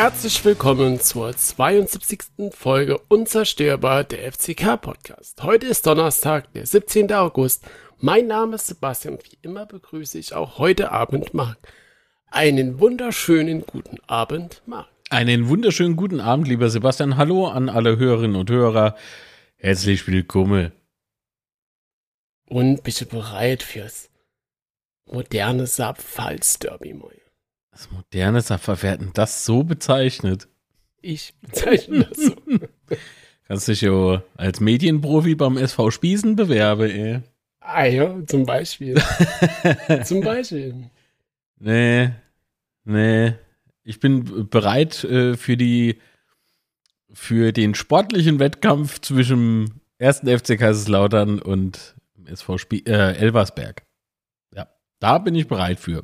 Herzlich willkommen zur 72. Folge Unzerstörbar der FCK Podcast. Heute ist Donnerstag, der 17. August. Mein Name ist Sebastian wie immer begrüße ich auch heute Abend Marc. Einen wunderschönen guten Abend, Marc. Einen wunderschönen guten Abend, lieber Sebastian. Hallo an alle Hörerinnen und Hörer. Herzlich willkommen. Und bist du bereit fürs moderne Saab-Pfalz-Derby, Moje? Das moderne Saab-Wer das so bezeichnet? Ich bezeichne das so. Kannst dich ja als Medienprofi beim SV Spiesen bewerben, ey. Ah ja, zum Beispiel. zum Beispiel. Nee, nee. Ich bin bereit äh, für die für den sportlichen Wettkampf zwischen 1. FC Kaiserslautern und SV Spie äh, Elversberg. Ja, da bin ich bereit für.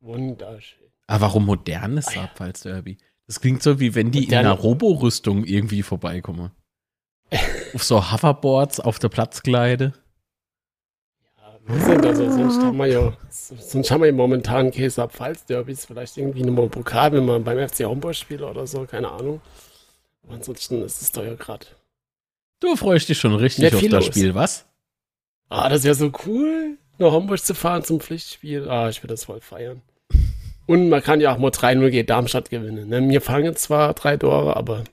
Wunderschön. Aber warum modernes ah, Saarpfalz Derby? Das klingt so, wie wenn die Moderne. in einer Roborüstung irgendwie vorbeikommen. auf so Hoverboards auf der Platzkleide. Wir sind also, sonst haben wir ja, sonst haben wir ja momentan Käse ab Pfalz Derbys, vielleicht irgendwie nur mal Pokal, wenn man beim FC Homburg spielt oder so, keine Ahnung. Aber ansonsten ist es doch ja gerade. Du freust dich schon richtig auf das los. Spiel, was? Ah, das wäre so cool, nach Homburg zu fahren zum Pflichtspiel. Ah, ich würde das voll feiern. Und man kann ja auch mal 3-0 gegen Darmstadt gewinnen. Ne? Wir fangen zwar drei Tore, aber.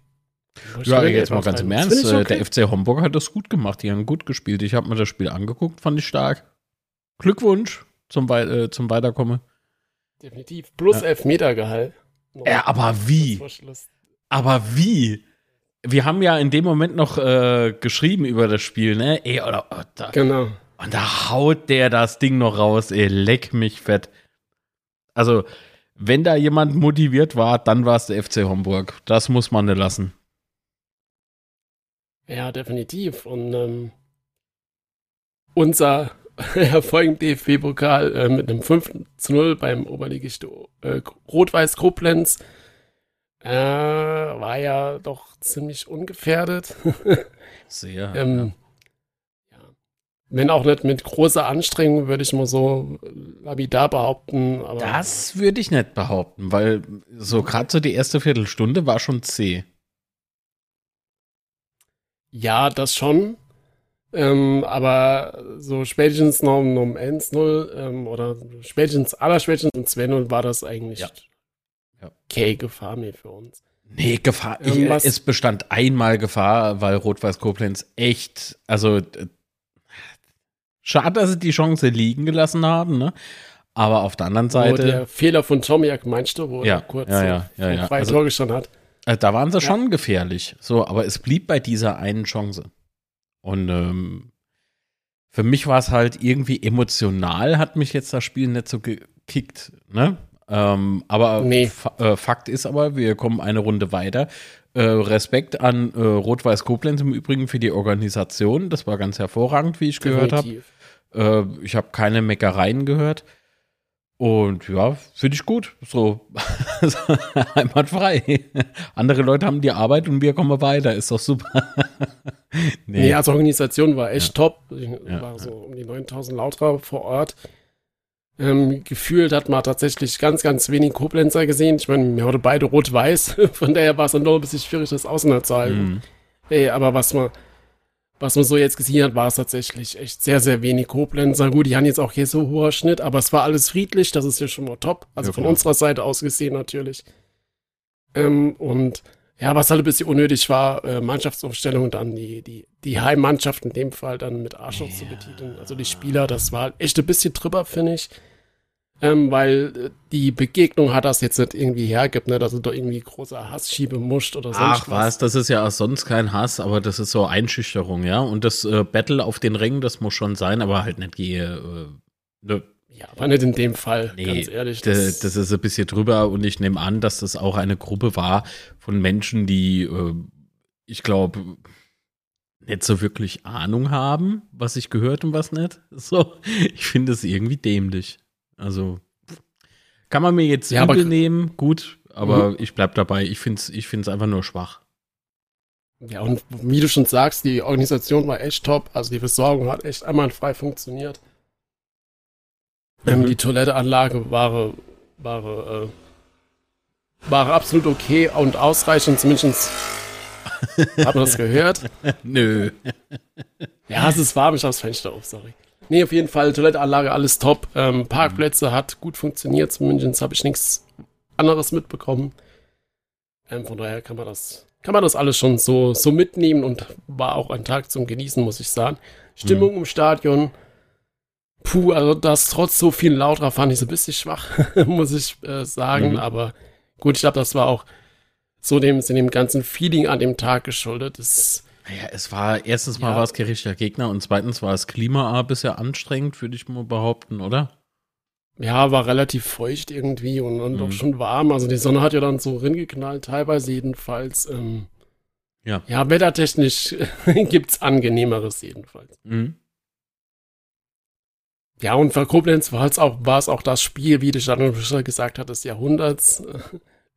Ja, jetzt mal ganz im Ernst. Äh, okay. Der FC Homburg hat das gut gemacht. Die haben gut gespielt. Ich habe mir das Spiel angeguckt, fand ich stark. Glückwunsch zum, We äh, zum Weiterkommen. Definitiv. Plus ja. Elfmetergehalt. Ja, aber wie? Aber wie? Wir haben ja in dem Moment noch äh, geschrieben über das Spiel, ne? Ey, oder, oder, oh, genau. Und da haut der das Ding noch raus, ey, leck mich fett. Also, wenn da jemand motiviert war, dann war es der FC Homburg. Das muss man nicht lassen. Ja, definitiv. Und ähm, unser Erfolg im DFB-Pokal äh, mit einem 5 zu 0 beim Oberligist äh, Rot-Weiß Koblenz äh, war ja doch ziemlich ungefährdet. Sehr. ähm, ja. Wenn auch nicht mit großer Anstrengung, würde ich mal so lapidar behaupten. das würde ich nicht behaupten, weil so gerade so die erste Viertelstunde war schon zäh. Ja, das schon. Ähm, aber so spätestens noch um, um 1-0 ähm, oder spätestens, aller spätestens um 2-0 war das eigentlich ja. Ja. okay Gefahr mehr für uns. Nee, Gefahr. Ich, es bestand einmal Gefahr, weil Rot-Weiß Koblenz echt, also schade, dass sie die Chance liegen gelassen haben, ne? Aber auf der anderen Seite. Wo der Fehler von Tomiak meinst du, wo ja, er kurz ja, ja, ja, ja. Also, Tor gestanden hat. Äh, da waren sie ja. schon gefährlich. So, aber es blieb bei dieser einen Chance. Und ähm, für mich war es halt irgendwie emotional, hat mich jetzt das Spiel nicht so gekickt. Ne? Ähm, aber nee. äh, Fakt ist aber, wir kommen eine Runde weiter. Äh, Respekt an äh, Rot-Weiß Koblenz im Übrigen für die Organisation. Das war ganz hervorragend, wie ich Definitiv. gehört habe. Äh, ich habe keine Meckereien gehört. Und ja, finde ich gut. So, einwandfrei. Andere Leute haben die Arbeit und wir kommen weiter. Ist doch super. nee. nee, als Organisation war echt ja. top. Ich ja, war so um die 9000 Lauter vor Ort. Ähm, gefühlt hat man tatsächlich ganz, ganz wenig Koblenzer gesehen. Ich meine, wir hatten beide rot-weiß. Von daher war es dann doch ein bisschen schwierig, das auseinanderzuhalten. Mhm. Ey, aber was man was man so jetzt gesehen hat, war es tatsächlich echt sehr, sehr wenig Koblenzer. Gut, die haben jetzt auch hier so hoher Schnitt, aber es war alles friedlich, das ist ja schon mal top. Also ja, von unserer Seite aus gesehen natürlich. Ähm, und ja, was halt ein bisschen unnötig war, äh, Mannschaftsaufstellung dann die, die, die Heimmannschaft in dem Fall dann mit Arschloch ja. zu betiteln. Also die Spieler, das war halt echt ein bisschen drüber, finde ich ähm, weil äh, die Begegnung hat das jetzt nicht irgendwie hergibt, ne, dass du da irgendwie großer Hass schieben musst oder so. Ach was, das ist ja auch sonst kein Hass, aber das ist so Einschüchterung, ja. Und das äh, Battle auf den Ringen, das muss schon sein, aber halt nicht gehe. Äh, ne. Ja, aber nicht in dem Fall, nee, ganz ehrlich. Das, das, ist ein bisschen drüber und ich nehme an, dass das auch eine Gruppe war von Menschen, die, äh, ich glaube, nicht so wirklich Ahnung haben, was ich gehört und was nicht. So, ich finde es irgendwie dämlich. Also kann man mir jetzt ja, übel nehmen, gut, aber mhm. ich bleib dabei. Ich finde es ich find's einfach nur schwach. Ja, und wie du schon sagst, die Organisation war echt top. Also die Versorgung hat echt einwandfrei funktioniert. Ähm, mhm. Die Toiletteanlage war, war äh, war absolut okay und ausreichend, zumindest hat man das gehört. Nö. Ja, es ist warm, ich habe das Fenster auf, sorry. Nee, auf jeden Fall, Toilettenanlage, alles top. Ähm, Parkplätze hat gut funktioniert, zumindest habe ich nichts anderes mitbekommen. Ähm, von daher kann man das, kann man das alles schon so, so mitnehmen und war auch ein Tag zum Genießen, muss ich sagen. Stimmung mhm. im Stadion, puh, also das trotz so viel lauter fand ich so ein bisschen schwach, muss ich äh, sagen. Mhm. Aber gut, ich glaube, das war auch so dem, dem ganzen Feeling an dem Tag geschuldet. Das, naja, es war, erstens mal ja. war es kein richtiger Gegner und zweitens war es Klima bisher anstrengend, würde ich mal behaupten, oder? Ja, war relativ feucht irgendwie und, und mhm. auch schon warm. Also die Sonne hat ja dann so ringeknallt, teilweise jedenfalls. Ähm, ja. ja, wettertechnisch gibt's angenehmeres jedenfalls. Mhm. Ja, und für Koblenz war es auch, es auch das Spiel, wie du schon gesagt hat, des Jahrhunderts.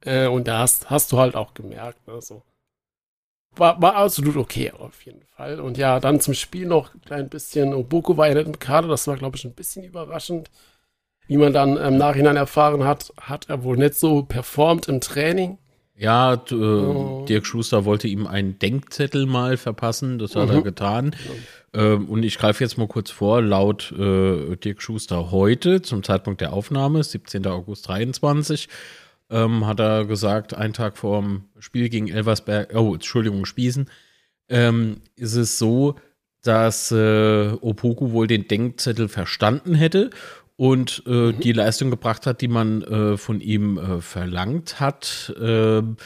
Äh, und da hast, hast du halt auch gemerkt, also war, war absolut okay auf jeden Fall. Und ja, dann zum Spiel noch ein klein bisschen. Oboko war ja nicht im Kader, das war, glaube ich, ein bisschen überraschend. Wie man dann im Nachhinein erfahren hat, hat er wohl nicht so performt im Training. Ja, äh, oh. Dirk Schuster wollte ihm einen Denkzettel mal verpassen, das hat mhm. er getan. Ähm, und ich greife jetzt mal kurz vor, laut äh, Dirk Schuster heute, zum Zeitpunkt der Aufnahme, 17. August 23, ähm, hat er gesagt, einen Tag vor dem Spiel gegen Elversberg, oh, Entschuldigung, Spießen, ähm, ist es so, dass äh, Opoku wohl den Denkzettel verstanden hätte und äh, mhm. die Leistung gebracht hat, die man äh, von ihm äh, verlangt hat. Ähm,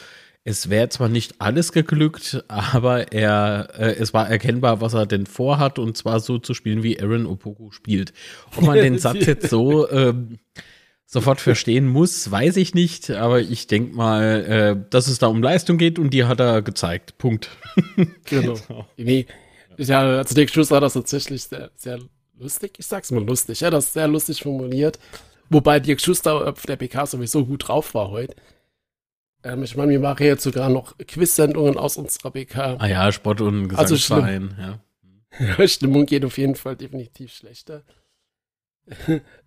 es wäre zwar nicht alles geglückt, aber er, äh, es war erkennbar, was er denn vorhat, und zwar so zu spielen, wie Aaron Opoku spielt. Ob man den Satz jetzt so ähm, sofort verstehen muss, weiß ich nicht, aber ich denke mal, äh, dass es da um Leistung geht und die hat er gezeigt. Punkt. genau. Nee, ja, also Dick Schuss war das tatsächlich sehr, sehr lustig. Ich sag's mal lustig, ja, das ist sehr lustig formuliert. Wobei Dirk Schuster auf der PK sowieso gut drauf war heute. Ähm, ich meine, wir machen jetzt sogar noch Quiz-Sendungen aus unserer PK. Ah ja, Sport und Gesangsverein, also ja. Stimmung geht auf jeden Fall definitiv schlechter.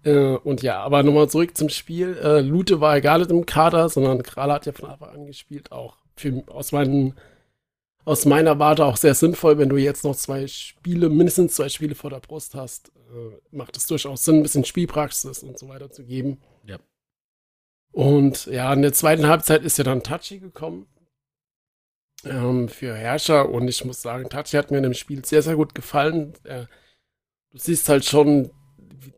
Äh, und ja, aber nochmal zurück zum Spiel. Äh, Lute war egal im Kader, sondern Krala hat ja von Anfang an gespielt. Auch für, aus, meinen, aus meiner Warte auch sehr sinnvoll, wenn du jetzt noch zwei Spiele, mindestens zwei Spiele vor der Brust hast. Äh, macht es durchaus Sinn, ein bisschen Spielpraxis und so weiter zu geben. Ja. Und ja, in der zweiten Halbzeit ist ja dann Tachi gekommen ähm, für Herrscher. Und ich muss sagen, Tachi hat mir in dem Spiel sehr, sehr gut gefallen. Äh, du siehst halt schon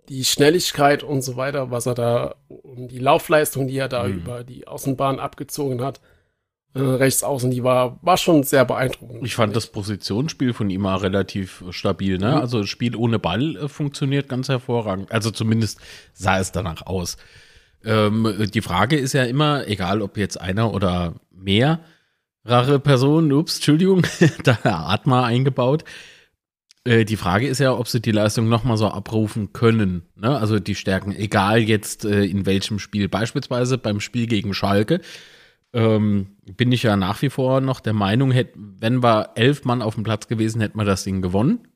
die Schnelligkeit und so weiter, was er da, und die Laufleistung, die er da mhm. über die Außenbahn abgezogen hat, äh, rechts außen, die war, war schon sehr beeindruckend. Ich fand das Positionsspiel von ihm auch relativ stabil, ne? Mhm. Also Spiel ohne Ball äh, funktioniert ganz hervorragend. Also zumindest sah es danach aus. Ähm, die Frage ist ja immer, egal ob jetzt einer oder mehrere Personen, ups, Entschuldigung, da hat Atma eingebaut, äh, die Frage ist ja, ob sie die Leistung nochmal so abrufen können. Ne? Also die Stärken, egal jetzt äh, in welchem Spiel. Beispielsweise beim Spiel gegen Schalke ähm, bin ich ja nach wie vor noch der Meinung, hätt, wenn wir elf Mann auf dem Platz gewesen, hätten wir das Ding gewonnen.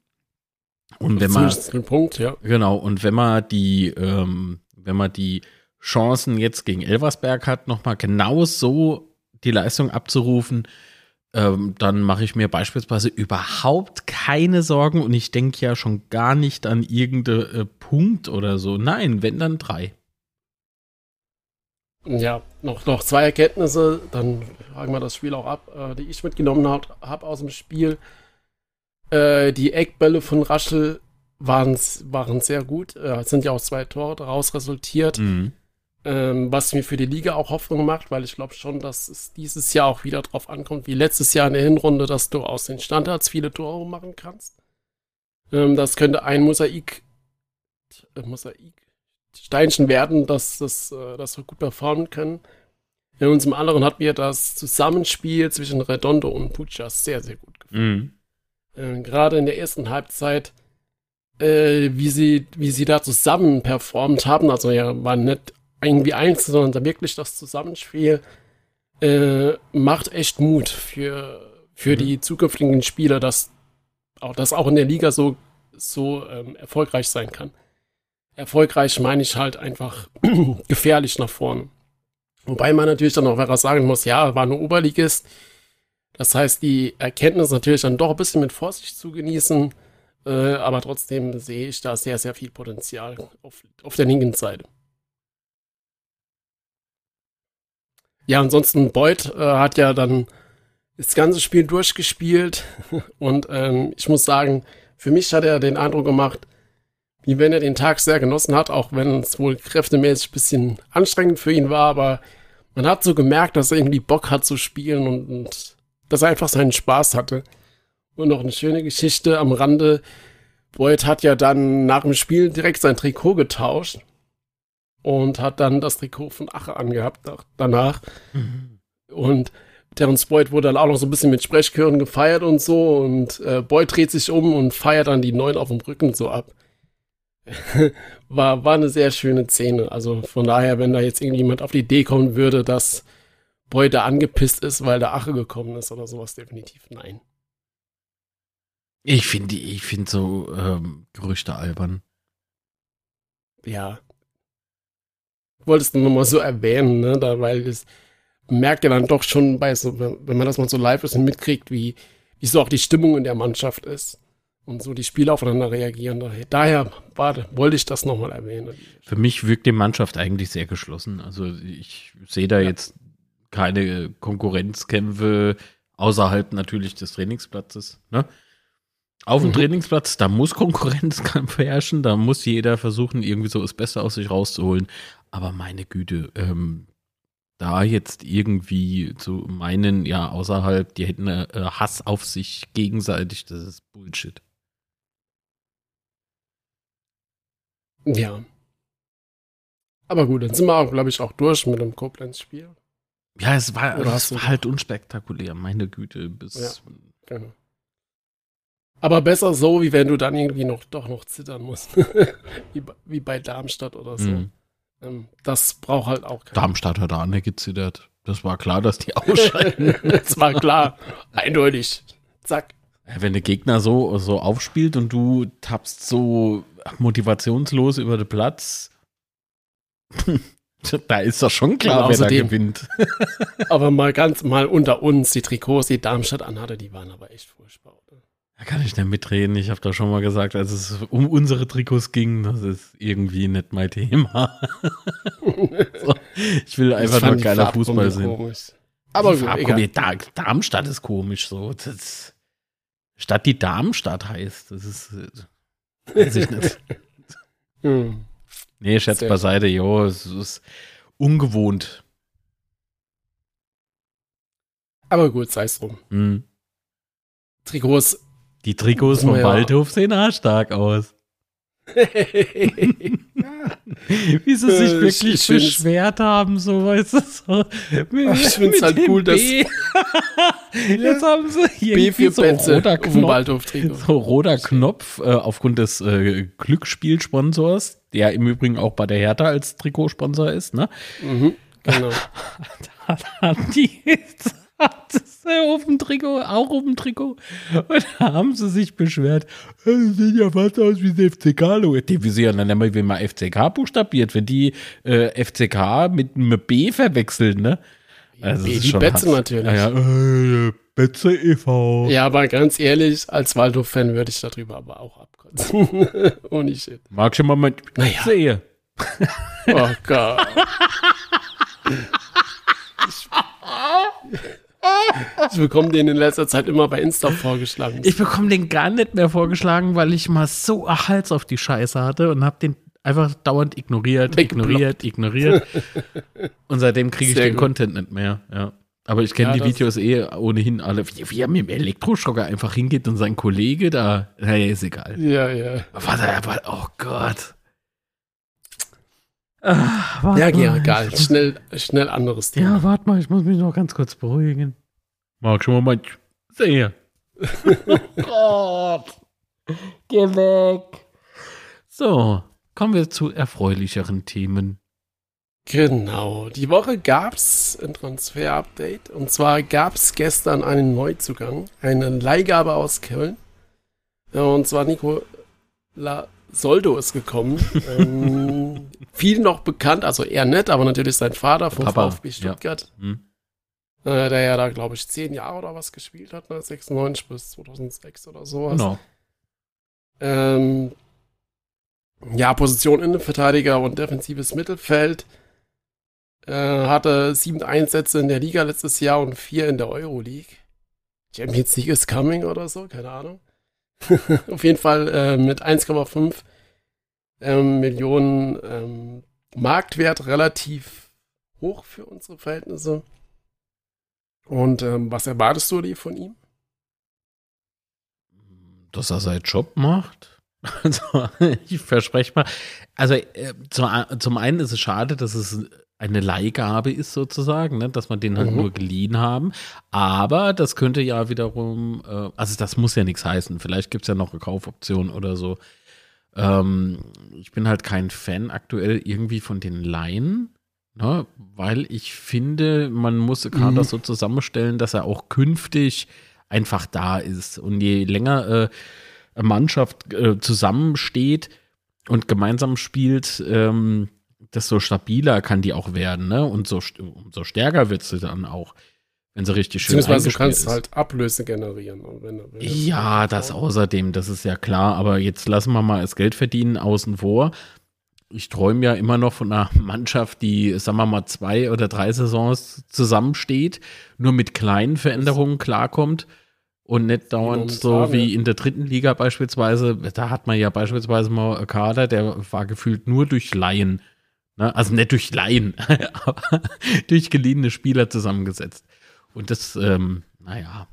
Und wenn man Punkt, ja. genau und wenn man die, ähm, wenn man die Chancen jetzt gegen Elversberg hat, nochmal genau so die Leistung abzurufen, ähm, dann mache ich mir beispielsweise überhaupt keine Sorgen und ich denke ja schon gar nicht an irgendeinen äh, Punkt oder so. Nein, wenn dann drei. Ja, noch, noch zwei Erkenntnisse, dann fragen wir das Spiel auch ab, äh, die ich mitgenommen habe hab aus dem Spiel. Äh, die Eckbälle von Raschel waren, waren sehr gut. Äh, es sind ja auch zwei Tore daraus resultiert. Mhm. Ähm, was mir für die Liga auch Hoffnung macht, weil ich glaube schon, dass es dieses Jahr auch wieder drauf ankommt, wie letztes Jahr in der Hinrunde, dass du aus den Standards viele Tore machen kannst. Ähm, das könnte ein Mosaik, äh, Mosaik Steinchen werden, dass das, äh, das wir gut performen können. In unserem anderen hat mir das Zusammenspiel zwischen Redondo und Puccia sehr, sehr gut gefallen. Mhm. Äh, Gerade in der ersten Halbzeit, äh, wie, sie, wie sie da zusammen performt haben, also ja, war nicht irgendwie eins, sondern da wirklich das Zusammenspiel äh, macht echt Mut für, für mhm. die zukünftigen Spieler, dass auch das auch in der Liga so, so ähm, erfolgreich sein kann. Erfolgreich meine ich halt einfach gefährlich nach vorne. Wobei man natürlich dann auch was sagen muss, ja, war nur Oberligist. Das heißt, die Erkenntnis natürlich dann doch ein bisschen mit Vorsicht zu genießen. Äh, aber trotzdem sehe ich da sehr, sehr viel Potenzial auf, auf der linken Seite. Ja, ansonsten Boyd äh, hat ja dann das ganze Spiel durchgespielt und ähm, ich muss sagen, für mich hat er den Eindruck gemacht, wie wenn er den Tag sehr genossen hat, auch wenn es wohl kräftemäßig ein bisschen anstrengend für ihn war, aber man hat so gemerkt, dass er irgendwie Bock hat zu spielen und, und dass er einfach seinen Spaß hatte. Und noch eine schöne Geschichte am Rande. Boyd hat ja dann nach dem Spiel direkt sein Trikot getauscht und hat dann das Trikot von Ache angehabt danach. Mhm. Und Terence Boyd wurde dann auch noch so ein bisschen mit Sprechchören gefeiert und so. Und äh, Boyd dreht sich um und feiert dann die Neun auf dem Rücken so ab. war, war eine sehr schöne Szene. Also von daher, wenn da jetzt irgendjemand auf die Idee kommen würde, dass Boyd da angepisst ist, weil der Ache gekommen ist oder sowas, definitiv nein. Ich finde ich finde so ähm, Gerüchte albern. Ja. Wolltest du nochmal so erwähnen, ne? Da, weil es merkt ja dann doch schon bei so, wenn man das mal so live ist und mitkriegt, wie, wie so auch die Stimmung in der Mannschaft ist und so die Spieler aufeinander reagieren. Daher war, wollte ich das nochmal erwähnen. Für mich wirkt die Mannschaft eigentlich sehr geschlossen. Also ich sehe da ja. jetzt keine Konkurrenzkämpfe außerhalb natürlich des Trainingsplatzes. Ne? Auf dem mhm. Trainingsplatz, da muss Konkurrenzkampf herrschen, da muss jeder versuchen, irgendwie so das Beste aus sich rauszuholen. Aber meine Güte, ähm, da jetzt irgendwie zu meinen, ja, außerhalb, die hätten äh, Hass auf sich gegenseitig, das ist Bullshit. Ja. Aber gut, dann sind wir auch, glaube ich, auch durch mit dem Koblenz-Spiel. Ja, es war, es war halt unspektakulär, meine Güte. Bis ja, genau. Aber besser so, wie wenn du dann irgendwie noch doch noch zittern musst. wie, wie, bei Darmstadt oder so. Mhm. Ähm, das braucht halt auch keiner. Darmstadt hat auch nicht gezittert. Das war klar, dass die ausscheiden. das war klar. Eindeutig. Zack. Wenn der Gegner so, so aufspielt und du tappst so motivationslos über den Platz, da ist doch schon klar, wer da gewinnt. aber mal ganz mal unter uns, die Trikots, die Darmstadt anhatte, die waren aber echt furchtbar. Da kann ich nicht mitreden. Ich habe da schon mal gesagt, als es um unsere Trikots ging, das ist irgendwie nicht mein Thema. so, ich will einfach nur geiler Fußball sehen. Aber gut, egal. Darmstadt ist komisch so. Das, Stadt, die Darmstadt heißt. Das ist. Weiß ich nicht. hm. Nee, Schätz beiseite, jo, es ist ungewohnt. Aber gut, sei es drum. Hm. Trikots. Die Trikots vom ja. Waldhof sehen stark aus. Wie sie sich äh, wirklich ich, beschwert haben, so weißt du so. Mit, ich finde es halt cool, dass. Jetzt haben sie hier B so roter Knopf, so roter Knopf äh, aufgrund des äh, Glücksspielsponsors, der im Übrigen auch bei der Hertha als Trikotsponsor ist, ne? Mhm, genau. da haben die das auf dem Trikot, auch auf dem Trikot. Und da haben sie sich beschwert, das sieht ja fast aus wie das FCK-Logo. Die ja dann immer, wenn man FCK buchstabiert, wenn die äh, FCK mit einem B verwechseln, ne? Also B, die Betze natürlich. Ja, ja, äh, Betze e.V. Ja, aber ganz ehrlich, als Waldhof-Fan würde ich darüber aber auch abkotzen. Ohne Shit. Mag schon mal mein naja. sehe. oh Gott. ich, ich bekomme den in letzter Zeit immer bei Insta vorgeschlagen. Ich bekomme den gar nicht mehr vorgeschlagen, weil ich mal so Hals auf die Scheiße hatte und habe den einfach dauernd ignoriert, ignoriert, ignoriert. und seitdem kriege ich Sehr den gut. Content nicht mehr. Ja. Aber ich kenne ja, die Videos eh ohnehin alle. Wie, wie er mit dem Elektroschocker einfach hingeht und sein Kollege da, naja, ist egal. Ja, ja. Warte, aber, oh Gott. Ach, ja, ja, egal. Schnell, schnell anderes Thema. Ja, warte mal, ich muss mich noch ganz kurz beruhigen. Mag schon mal mein Sehe. oh Gott. Geh weg. So, kommen wir zu erfreulicheren Themen. Genau. Die Woche gab es ein Transfer-Update. Und zwar gab es gestern einen Neuzugang, eine Leihgabe aus Köln. Und zwar Nico La Soldo ist gekommen. ähm, viel noch bekannt, also eher nett, aber natürlich sein Vater vom Papa, VfB Stuttgart. Ja. Hm. Äh, der ja da, glaube ich, zehn Jahre oder was gespielt hat, ne? 96 bis 2006 oder sowas. Genau. Ähm, ja, Position Innenverteidiger und defensives Mittelfeld. Äh, hatte sieben Einsätze in der Liga letztes Jahr und vier in der Euroleague. Champions League is coming oder so, keine Ahnung. Auf jeden Fall äh, mit 1,5 ähm, Millionen ähm, Marktwert relativ hoch für unsere Verhältnisse. Und ähm, was erwartest du dir von ihm? Dass er seinen Job macht. Also, ich verspreche mal. Also, äh, zum, zum einen ist es schade, dass es eine Leihgabe ist sozusagen, ne? dass man den halt mhm. nur geliehen haben. Aber das könnte ja wiederum, äh, also das muss ja nichts heißen. Vielleicht gibt es ja noch eine Kaufoption oder so. Ähm, ich bin halt kein Fan aktuell irgendwie von den Laien, ne? weil ich finde, man muss Kader mhm. so zusammenstellen, dass er auch künftig einfach da ist. Und je länger äh, eine Mannschaft äh, zusammensteht und gemeinsam spielt, ähm, desto stabiler kann die auch werden, ne? Und so, umso stärker wird sie dann auch, wenn sie richtig schön Beziehungsweise du kannst ist. halt Ablöse generieren. Wenn, wenn ja, das außerdem, das ist ja klar. Aber jetzt lassen wir mal das Geld verdienen außen vor. Ich träume ja immer noch von einer Mannschaft, die, sagen wir mal, zwei oder drei Saisons zusammensteht, nur mit kleinen Veränderungen klarkommt und nicht dauernd so wie in der dritten Liga beispielsweise. Da hat man ja beispielsweise mal einen Kader, der war gefühlt nur durch Laien Ne? Also nicht durch Laien, aber durch geliehene Spieler zusammengesetzt. Und das, ähm, naja.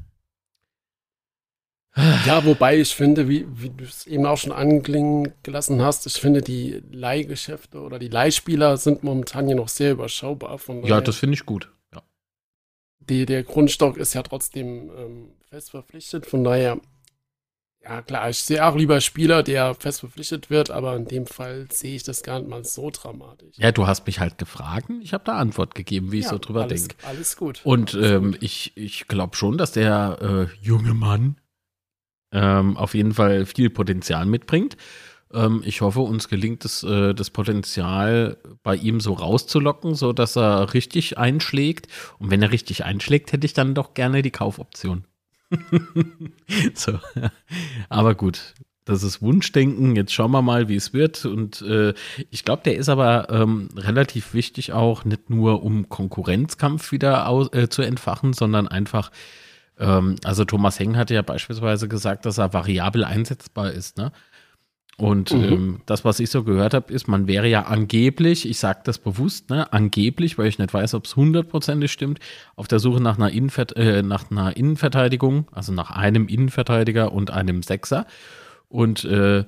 Ja, wobei ich finde, wie, wie du es eben auch schon anklingen gelassen hast, ich finde, die Leihgeschäfte oder die Leihspieler sind momentan ja noch sehr überschaubar. Von ja, das finde ich gut. Ja. Die, der Grundstock ist ja trotzdem ähm, fest verpflichtet, von daher ja, klar, ich sehe auch lieber Spieler, der fest verpflichtet wird, aber in dem Fall sehe ich das gar nicht mal so dramatisch. Ja, du hast mich halt gefragt, ich habe da Antwort gegeben, wie ja, ich so drüber denke. Alles gut. Und alles ähm, gut. ich, ich glaube schon, dass der äh, junge Mann ähm, auf jeden Fall viel Potenzial mitbringt. Ähm, ich hoffe, uns gelingt es, äh, das Potenzial bei ihm so rauszulocken, so dass er richtig einschlägt. Und wenn er richtig einschlägt, hätte ich dann doch gerne die Kaufoption. so. Aber gut, das ist Wunschdenken. Jetzt schauen wir mal, wie es wird. Und äh, ich glaube, der ist aber ähm, relativ wichtig auch, nicht nur um Konkurrenzkampf wieder aus, äh, zu entfachen, sondern einfach, ähm, also Thomas Heng hatte ja beispielsweise gesagt, dass er variabel einsetzbar ist. Ne? Und mhm. ähm, das, was ich so gehört habe, ist, man wäre ja angeblich, ich sage das bewusst, ne, angeblich, weil ich nicht weiß, ob es hundertprozentig stimmt, auf der Suche nach einer, Innenver äh, nach einer Innenverteidigung, also nach einem Innenverteidiger und einem Sechser. Und äh,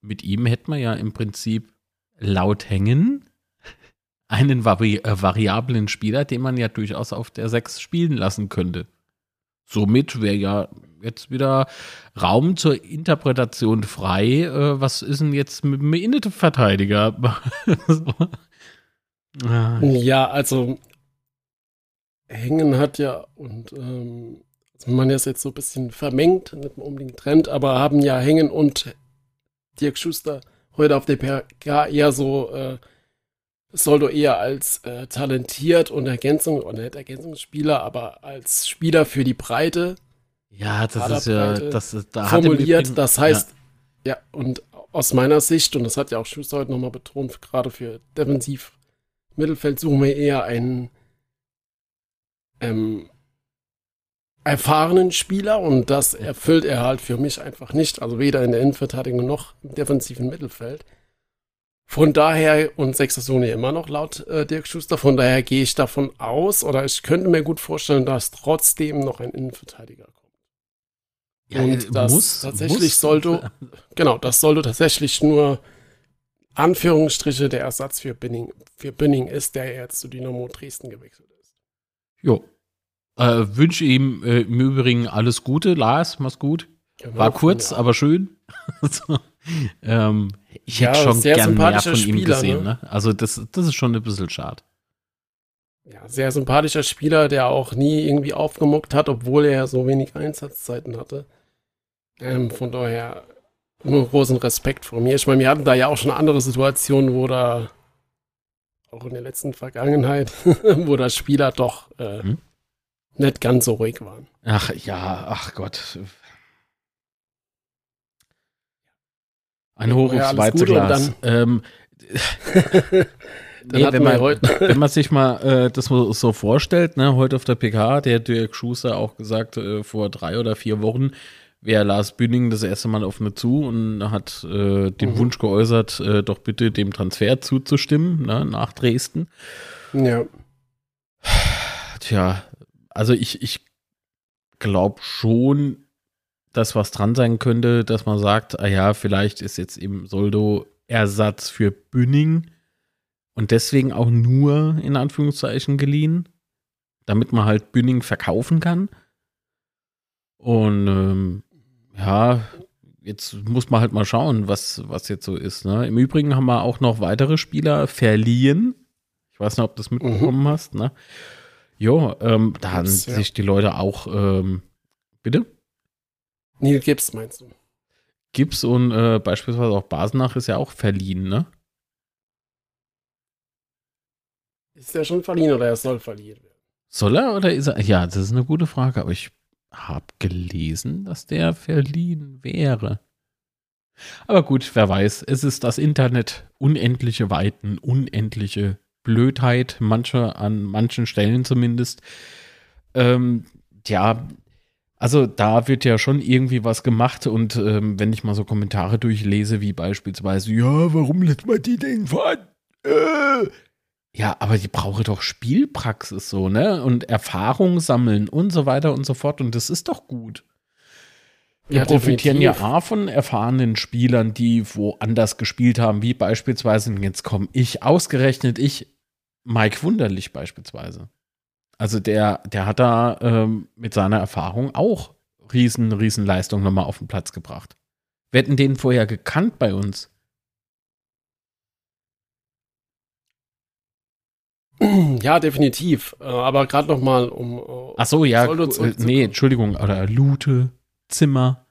mit ihm hätte man ja im Prinzip laut Hängen einen vari äh, variablen Spieler, den man ja durchaus auf der Sechs spielen lassen könnte. Somit wäre ja jetzt wieder Raum zur Interpretation frei. Äh, was ist denn jetzt mit dem Innenverteidiger? ah. Ja, also Hängen hat ja und ähm, also man ist jetzt so ein bisschen vermengt, nicht unbedingt Trend, aber haben ja Hängen und Dirk Schuster heute auf der PK eher so äh, Soldo eher als äh, talentiert und Ergänzung, oder nicht Ergänzungsspieler, aber als Spieler für die Breite ja, das ist ja, das ist, da formuliert. das heißt, ja. ja. und aus meiner Sicht, und das hat ja auch Schuster heute nochmal betont, gerade für defensiv Mittelfeld suchen wir eher einen ähm, erfahrenen Spieler und das erfüllt er halt für mich einfach nicht. Also weder in der Innenverteidigung noch im defensiven Mittelfeld. Von daher, und sechster Sohn immer noch laut äh, Dirk Schuster, von daher gehe ich davon aus, oder ich könnte mir gut vorstellen, dass trotzdem noch ein Innenverteidiger kommt. Ja, und das muss, tatsächlich muss. sollte, genau, das sollte tatsächlich nur Anführungsstriche der Ersatz für Binning, für Binning ist, der jetzt zu Dynamo Dresden gewechselt ist. Jo. Äh, wünsche ihm äh, im Übrigen alles Gute. Lars, mach's gut. Genau, War kurz, aber schön. so, ähm, ich ja, hätte schon gern mehr von Spieler, ihm gesehen. Ne? Ne? Also das, das ist schon ein bisschen schade. Ja, sehr sympathischer Spieler, der auch nie irgendwie aufgemuckt hat, obwohl er so wenig Einsatzzeiten hatte. Ähm, von daher nur großen Respekt vor mir. Ich meine, wir hatten da ja auch schon andere Situationen, wo da auch in der letzten Vergangenheit, wo da Spieler doch äh, hm? nicht ganz so ruhig waren. Ach ja, ach Gott. Ein Hoch aufs Weizeglas. Ähm, nee, wenn, man, wenn man sich mal äh, das so vorstellt, ne, heute auf der PK, der Dirk Schuster auch gesagt, äh, vor drei oder vier Wochen, wäre Lars Bühning das erste Mal auf mir zu und hat äh, den mhm. Wunsch geäußert, äh, doch bitte dem Transfer zuzustimmen ne, nach Dresden. Ja. Tja, also ich, ich glaube schon, dass was dran sein könnte, dass man sagt, ah ja, vielleicht ist jetzt eben Soldo Ersatz für Bühning und deswegen auch nur in Anführungszeichen geliehen, damit man halt Bühning verkaufen kann. Und ähm, ja, jetzt muss man halt mal schauen, was, was jetzt so ist. Ne? Im Übrigen haben wir auch noch weitere Spieler verliehen. Ich weiß nicht, ob du das mitbekommen mhm. hast. Ne? Jo, ähm, da haben ja. sich die Leute auch, ähm, bitte? Neil Gibbs meinst du? Gibbs und äh, beispielsweise auch Basenach ist ja auch verliehen, ne? Ist er schon verliehen oder er soll verliehen werden? Soll er oder ist er? Ja, das ist eine gute Frage, aber ich habe gelesen, dass der verliehen wäre. Aber gut, wer weiß, es ist das Internet, unendliche Weiten, unendliche Blödheit, manche an manchen Stellen zumindest. Ähm, ja, also da wird ja schon irgendwie was gemacht und ähm, wenn ich mal so Kommentare durchlese, wie beispielsweise, ja, warum lässt man die denn fahren? Äh, ja, aber die brauche doch Spielpraxis so, ne? Und Erfahrung sammeln und so weiter und so fort. Und das ist doch gut. Wir ja, profitieren definitiv. ja A von erfahrenen Spielern, die woanders gespielt haben, wie beispielsweise, jetzt komme ich, ausgerechnet ich, Mike Wunderlich beispielsweise. Also der, der hat da ähm, mit seiner Erfahrung auch riesen, riesen Leistung nochmal auf den Platz gebracht. Wir hätten den vorher gekannt bei uns. Ja, definitiv. Äh, aber gerade noch mal um. Äh, Ach so, ja. Äh, nee, Entschuldigung. Oder Lute, Zimmer,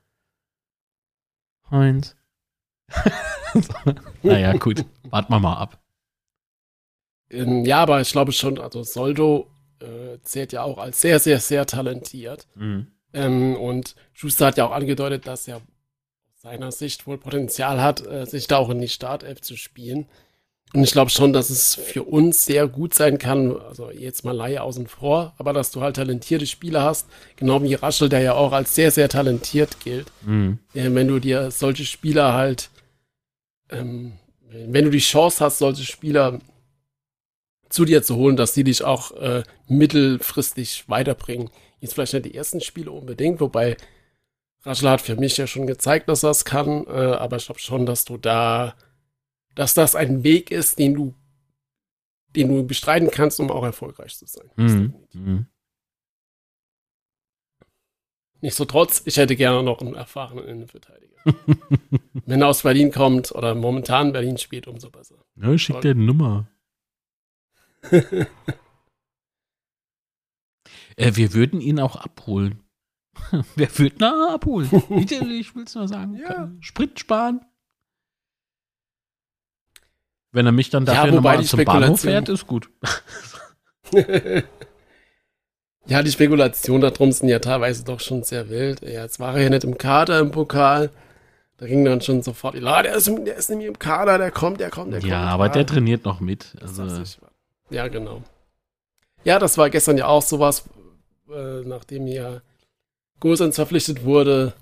Heinz. naja, gut. Warten wir mal ab. Ähm, ja, aber ich glaube schon, also Soldo äh, zählt ja auch als sehr, sehr, sehr talentiert. Mhm. Ähm, und Schuster hat ja auch angedeutet, dass er aus seiner Sicht wohl Potenzial hat, äh, sich da auch in die Startelf zu spielen. Und ich glaube schon, dass es für uns sehr gut sein kann, also jetzt mal Laie außen vor, aber dass du halt talentierte Spieler hast, genau wie Raschel, der ja auch als sehr, sehr talentiert gilt. Mhm. Äh, wenn du dir solche Spieler halt, ähm, wenn du die Chance hast, solche Spieler zu dir zu holen, dass die dich auch äh, mittelfristig weiterbringen. Jetzt vielleicht nicht die ersten Spiele unbedingt, wobei Raschel hat für mich ja schon gezeigt, dass er es kann, äh, aber ich glaube schon, dass du da dass das ein Weg ist, den du, den du bestreiten kannst, um auch erfolgreich zu sein. Mhm. Mhm. Nichtsdestotrotz, ich hätte gerne noch einen erfahrenen Innenverteidiger. Wenn er aus Berlin kommt oder momentan Berlin spielt, umso besser. Ja, schick dir eine Nummer. äh, wir würden ihn auch abholen. Wer würde ihn abholen? ich will es nur sagen. Ja. Sprit sparen. Wenn er mich dann dafür ja, nochmal zum Bahnhof fährt, ist gut. ja, die Spekulationen darum sind ja teilweise doch schon sehr wild. Ja, jetzt war er ja nicht im Kader im Pokal. Da ging dann schon sofort, ja, der ist, der ist nämlich im Kader, der kommt, der kommt, der kommt. Ja, aber der trainiert noch mit. Also. Ja, genau. Ja, das war gestern ja auch sowas, äh, nachdem ja Gosens verpflichtet wurde,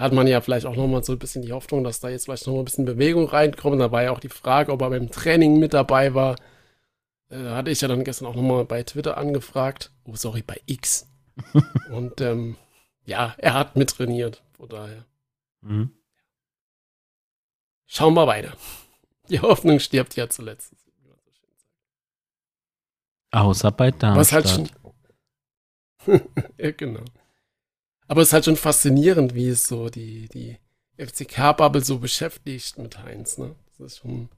hat man ja vielleicht auch nochmal so ein bisschen die Hoffnung, dass da jetzt vielleicht nochmal ein bisschen Bewegung reinkommt. Da war ja auch die Frage, ob er beim Training mit dabei war. Äh, hatte ich ja dann gestern auch nochmal bei Twitter angefragt. Oh, sorry, bei X. Und ähm, ja, er hat mittrainiert. Von daher. Mhm. Schauen wir weiter. Die Hoffnung stirbt ja zuletzt. Außer bei Darmstadt. Was halt schon. ja, genau. Aber es ist halt schon faszinierend, wie es so die, die FCK-Bubble so beschäftigt mit Heinz, ne? Das ist schon.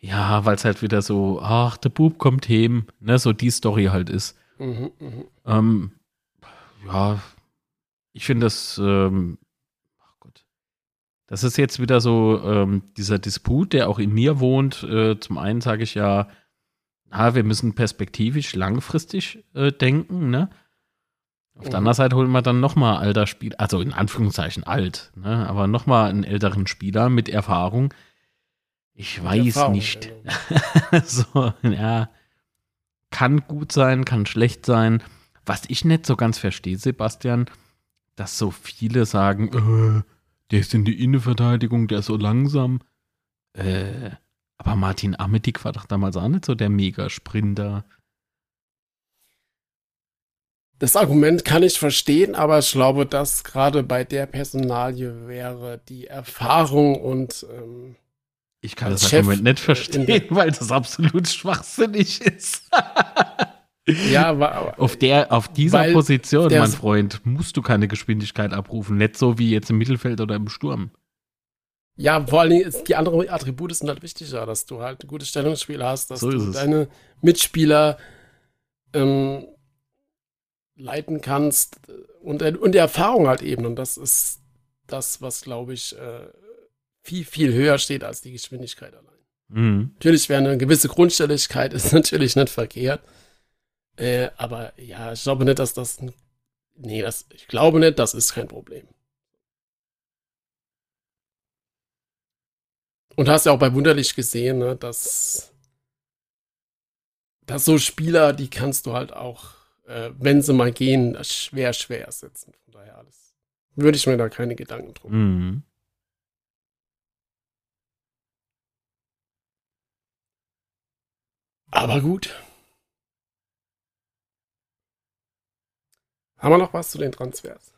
Ja, weil es halt wieder so, ach, der Bub kommt heim, ne, so die Story halt ist. Mhm, mh. ähm, ja, ich finde das, ähm, ach Gott, das ist jetzt wieder so ähm, dieser Disput, der auch in mir wohnt. Äh, zum einen sage ich ja, ah, wir müssen perspektivisch langfristig äh, denken, ne? Auf der anderen Seite holen wir dann nochmal alter Spieler, also in Anführungszeichen alt, ne? aber nochmal einen älteren Spieler mit Erfahrung. Ich weiß Erfahrung, nicht. Genau. so, ja. Kann gut sein, kann schlecht sein. Was ich nicht so ganz verstehe, Sebastian, dass so viele sagen, äh, der ist in die Innenverteidigung, der ist so langsam. Äh, aber Martin Amedik war doch damals auch nicht so der Mega-Sprinter. Das Argument kann ich verstehen, aber ich glaube, dass gerade bei der Personalie wäre die Erfahrung und ähm, ich kann das Chef Argument nicht verstehen, weil das absolut schwachsinnig ist. ja, aber auf der, auf dieser Position, mein Freund, musst du keine Geschwindigkeit abrufen, nicht so wie jetzt im Mittelfeld oder im Sturm. Ja, vor allen Dingen, die anderen Attribute sind halt wichtiger, dass du halt ein gutes Stellungsspiel hast, dass so du deine Mitspieler ähm, leiten kannst und, und die Erfahrung halt eben. Und das ist das, was, glaube ich, äh, viel, viel höher steht als die Geschwindigkeit allein. Mhm. Natürlich wäre eine gewisse Grundstelligkeit ist natürlich nicht verkehrt. Äh, aber ja, ich glaube nicht, dass das. Nee, das, ich glaube nicht, das ist kein Problem. Und hast ja auch bei Wunderlich gesehen, ne, dass, dass so Spieler, die kannst du halt auch, äh, wenn sie mal gehen, schwer, schwer ersetzen. Von daher alles. Würde ich mir da keine Gedanken drum. Mhm. Aber gut. Haben wir noch was zu den Transfers?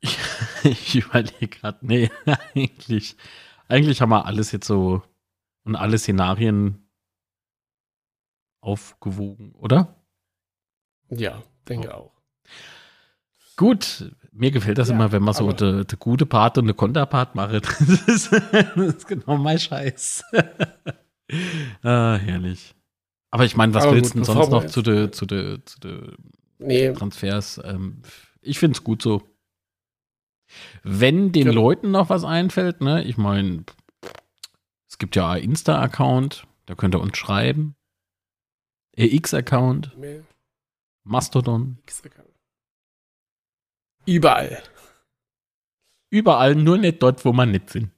Ich, ich überlege gerade, nee, eigentlich eigentlich haben wir alles jetzt so und alle Szenarien aufgewogen, oder? Ja, denke auch. Gut, mir gefällt das ja, immer, wenn man so der gute Part und eine Konterpart macht. Das ist, das ist genau mein Scheiß. ah, herrlich. Aber ich meine, was aber willst du denn sonst noch zu den zu de, zu de nee. Transfers? Ähm, ich finde es gut so. Wenn den genau. Leuten noch was einfällt, ne, ich meine, es gibt ja Insta-Account, da könnt ihr uns schreiben. EX-Account. Mastodon. Überall. Überall, nur nicht dort, wo man nicht sind.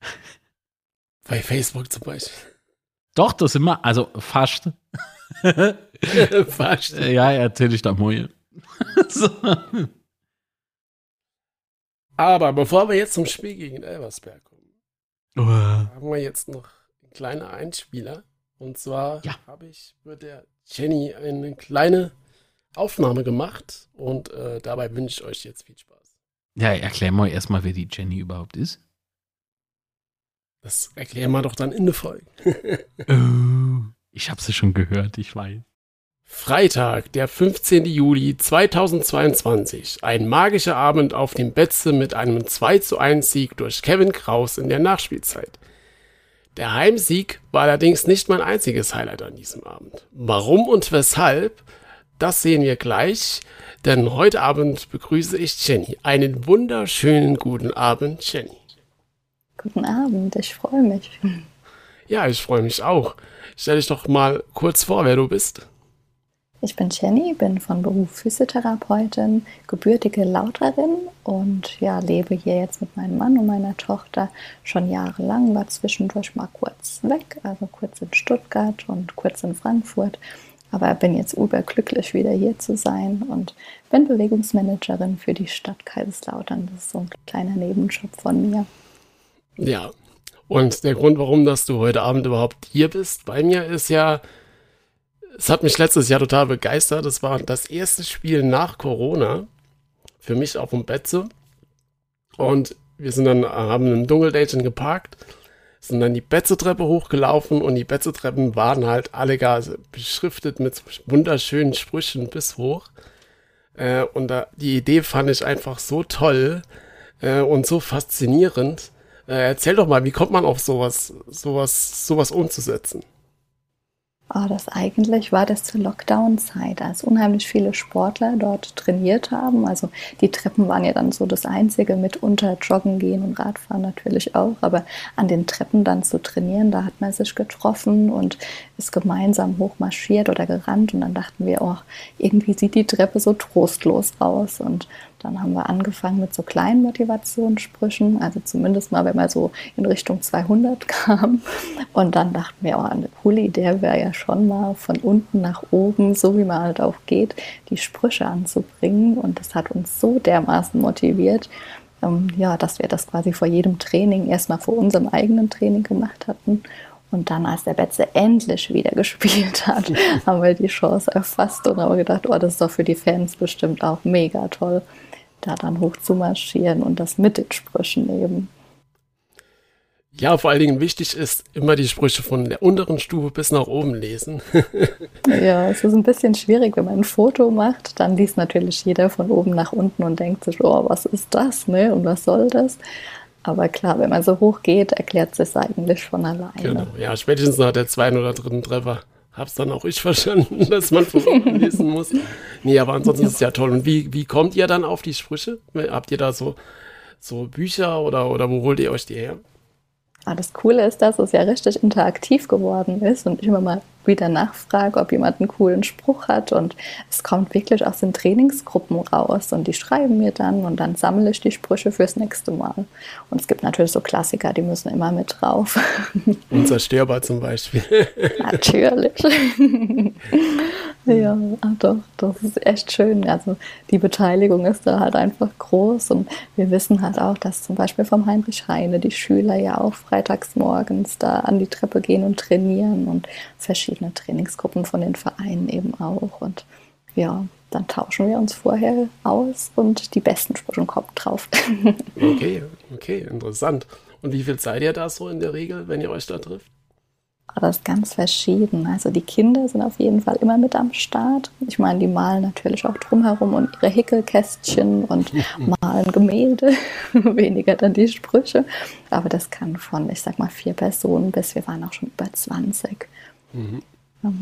Bei Facebook zum Beispiel. Doch, das sind wir, also fast. fast. Ja, erzähle ich da mal. so. Aber bevor wir jetzt zum Spiel gegen Elversberg kommen, oh. haben wir jetzt noch einen kleinen Einspieler. Und zwar ja. habe ich mit der Jenny eine kleine Aufnahme gemacht und äh, dabei wünsche ich euch jetzt viel Spaß. Ja, erklär mal erstmal, wer die Jenny überhaupt ist. Das erklären wir doch dann in der Folge. oh, ich habe sie schon gehört, ich weiß. Freitag, der 15. Juli 2022. Ein magischer Abend auf dem Betze mit einem 2 zu 1 Sieg durch Kevin Kraus in der Nachspielzeit. Der Heimsieg war allerdings nicht mein einziges Highlight an diesem Abend. Warum und weshalb, das sehen wir gleich, denn heute Abend begrüße ich Jenny. Einen wunderschönen guten Abend, Jenny. Guten Abend, ich freue mich. Ja, ich freue mich auch. Stell dich doch mal kurz vor, wer du bist. Ich bin Jenny, bin von Beruf Physiotherapeutin, gebürtige Lauterin und ja, lebe hier jetzt mit meinem Mann und meiner Tochter schon jahrelang, war zwischendurch mal kurz weg, also kurz in Stuttgart und kurz in Frankfurt. Aber bin jetzt überglücklich, wieder hier zu sein und bin Bewegungsmanagerin für die Stadt Kaiserslautern. Das ist so ein kleiner Nebenjob von mir. Ja, und der Grund, warum dass du heute Abend überhaupt hier bist bei mir, ist ja, es hat mich letztes Jahr total begeistert. Es war das erste Spiel nach Corona für mich auf dem Betze. Und wir sind dann, haben ein Dunkeldätchen geparkt, sind dann die Betze-Treppe hochgelaufen und die Betze-Treppen waren halt alle gar beschriftet mit wunderschönen Sprüchen bis hoch. Äh, und da, die Idee fand ich einfach so toll äh, und so faszinierend. Äh, erzähl doch mal, wie kommt man auf sowas, sowas, sowas umzusetzen? Oh, das eigentlich war das zur Lockdown-Zeit, als unheimlich viele Sportler dort trainiert haben. Also die Treppen waren ja dann so das Einzige, mitunter Joggen gehen und Radfahren natürlich auch. Aber an den Treppen dann zu trainieren, da hat man sich getroffen und ist gemeinsam hochmarschiert oder gerannt. Und dann dachten wir, oh, irgendwie sieht die Treppe so trostlos aus. Und dann haben wir angefangen mit so kleinen Motivationssprüchen, also zumindest mal, wenn man so in Richtung 200 kam. Und dann dachten wir, oh, eine coole Idee wäre ja schon mal von unten nach oben, so wie man halt auch geht, die Sprüche anzubringen. Und das hat uns so dermaßen motiviert, ähm, ja, dass wir das quasi vor jedem Training erstmal vor unserem eigenen Training gemacht hatten. Und dann, als der Betze endlich wieder gespielt hat, haben wir die Chance erfasst und haben gedacht, oh, das ist doch für die Fans bestimmt auch mega toll da dann hoch zu marschieren und das mit den Sprüchen eben. Ja, vor allen Dingen wichtig ist immer die Sprüche von der unteren Stufe bis nach oben lesen. ja, es ist ein bisschen schwierig, wenn man ein Foto macht, dann liest natürlich jeder von oben nach unten und denkt sich, oh, was ist das, ne? Und was soll das? Aber klar, wenn man so hoch geht, erklärt es eigentlich von alleine. Genau, ja, spätestens nach der zweiten oder dritten Treffer hab's dann auch ich verstanden, dass man lesen muss. Nee, aber ansonsten ist es ja toll. Und wie, wie kommt ihr dann auf die Sprüche? Habt ihr da so, so Bücher oder, oder wo holt ihr euch die her? Ah, das Coole ist, dass es ja richtig interaktiv geworden ist und ich immer mal wieder nachfrage, ob jemand einen coolen Spruch hat. Und es kommt wirklich aus den Trainingsgruppen raus und die schreiben mir dann und dann sammle ich die Sprüche fürs nächste Mal. Und es gibt natürlich so Klassiker, die müssen immer mit drauf. Unzerstörbar zum Beispiel. natürlich. ja, doch, das ist echt schön. Also die Beteiligung ist da halt einfach groß und wir wissen halt auch, dass zum Beispiel vom Heinrich Heine die Schüler ja auch freitags morgens da an die Treppe gehen und trainieren und verschiedene Trainingsgruppen von den Vereinen eben auch. Und ja, dann tauschen wir uns vorher aus und die besten Sprüche kommen drauf. okay, okay, interessant. Und wie viel seid ihr da so in der Regel, wenn ihr euch da trifft? Das ist ganz verschieden. Also die Kinder sind auf jeden Fall immer mit am Start. Ich meine, die malen natürlich auch drumherum und ihre Hickelkästchen und malen Gemälde, weniger dann die Sprüche. Aber das kann von, ich sag mal, vier Personen bis wir waren auch schon über 20 mhm.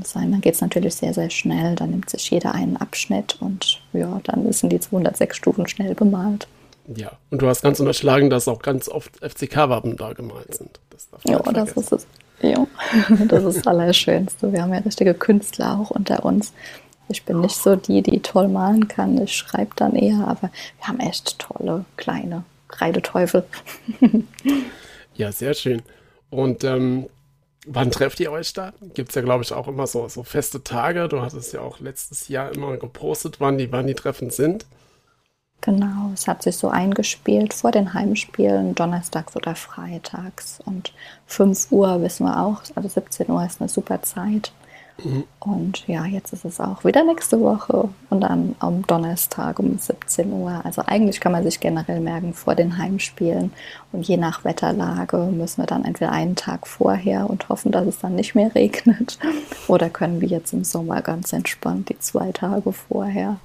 sein. Dann geht es natürlich sehr, sehr schnell. Dann nimmt sich jeder einen Abschnitt und ja, dann sind die 206 Stufen schnell bemalt. Ja, und du hast ganz unterschlagen, dass auch ganz oft FCK-Wappen da gemalt sind. Das ja, das ist es. Ja, das ist das Allerschönste. Wir haben ja richtige Künstler auch unter uns. Ich bin nicht so die, die toll malen kann. Ich schreibe dann eher, aber wir haben echt tolle, kleine Kreideteufel. ja, sehr schön. Und ähm, wann trefft ihr euch da? Gibt es ja, glaube ich, auch immer so, so feste Tage. Du hattest ja auch letztes Jahr immer gepostet, wann die, wann die Treffen sind. Genau, es hat sich so eingespielt vor den Heimspielen, donnerstags oder freitags. Und 5 Uhr wissen wir auch, also 17 Uhr ist eine super Zeit. Mhm. Und ja, jetzt ist es auch wieder nächste Woche und dann am Donnerstag um 17 Uhr. Also eigentlich kann man sich generell merken vor den Heimspielen. Und je nach Wetterlage müssen wir dann entweder einen Tag vorher und hoffen, dass es dann nicht mehr regnet. Oder können wir jetzt im Sommer ganz entspannt die zwei Tage vorher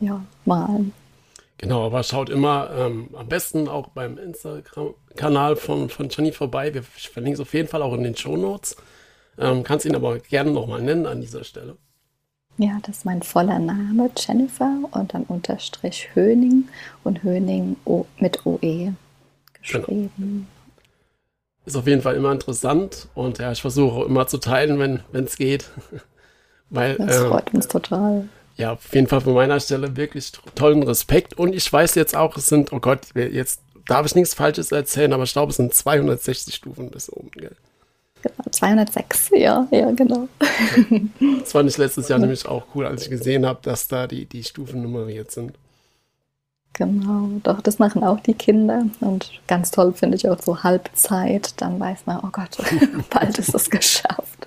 ja, malen. Genau, aber schaut immer ähm, am besten auch beim Instagram-Kanal von, von Gianni vorbei. Wir verlinken es auf jeden Fall auch in den Show Notes. Ähm, kannst ihn aber gerne nochmal nennen an dieser Stelle. Ja, das ist mein voller Name, Jennifer, und dann Unterstrich Höning und Höning mit OE geschrieben. Genau. Ist auf jeden Fall immer interessant und ja, ich versuche immer zu teilen, wenn es geht. Weil, das freut ähm, uns total ja, auf jeden Fall von meiner Stelle wirklich tollen Respekt. Und ich weiß jetzt auch, es sind, oh Gott, jetzt darf ich nichts Falsches erzählen, aber ich glaube, es sind 260 Stufen bis oben, gell? Genau, 206, ja, ja, genau. Das fand ich letztes Jahr nämlich auch cool, als ich gesehen habe, dass da die, die Stufen nummeriert sind. Genau, doch, das machen auch die Kinder. Und ganz toll finde ich auch so Halbzeit. Dann weiß man, oh Gott, bald ist es geschafft.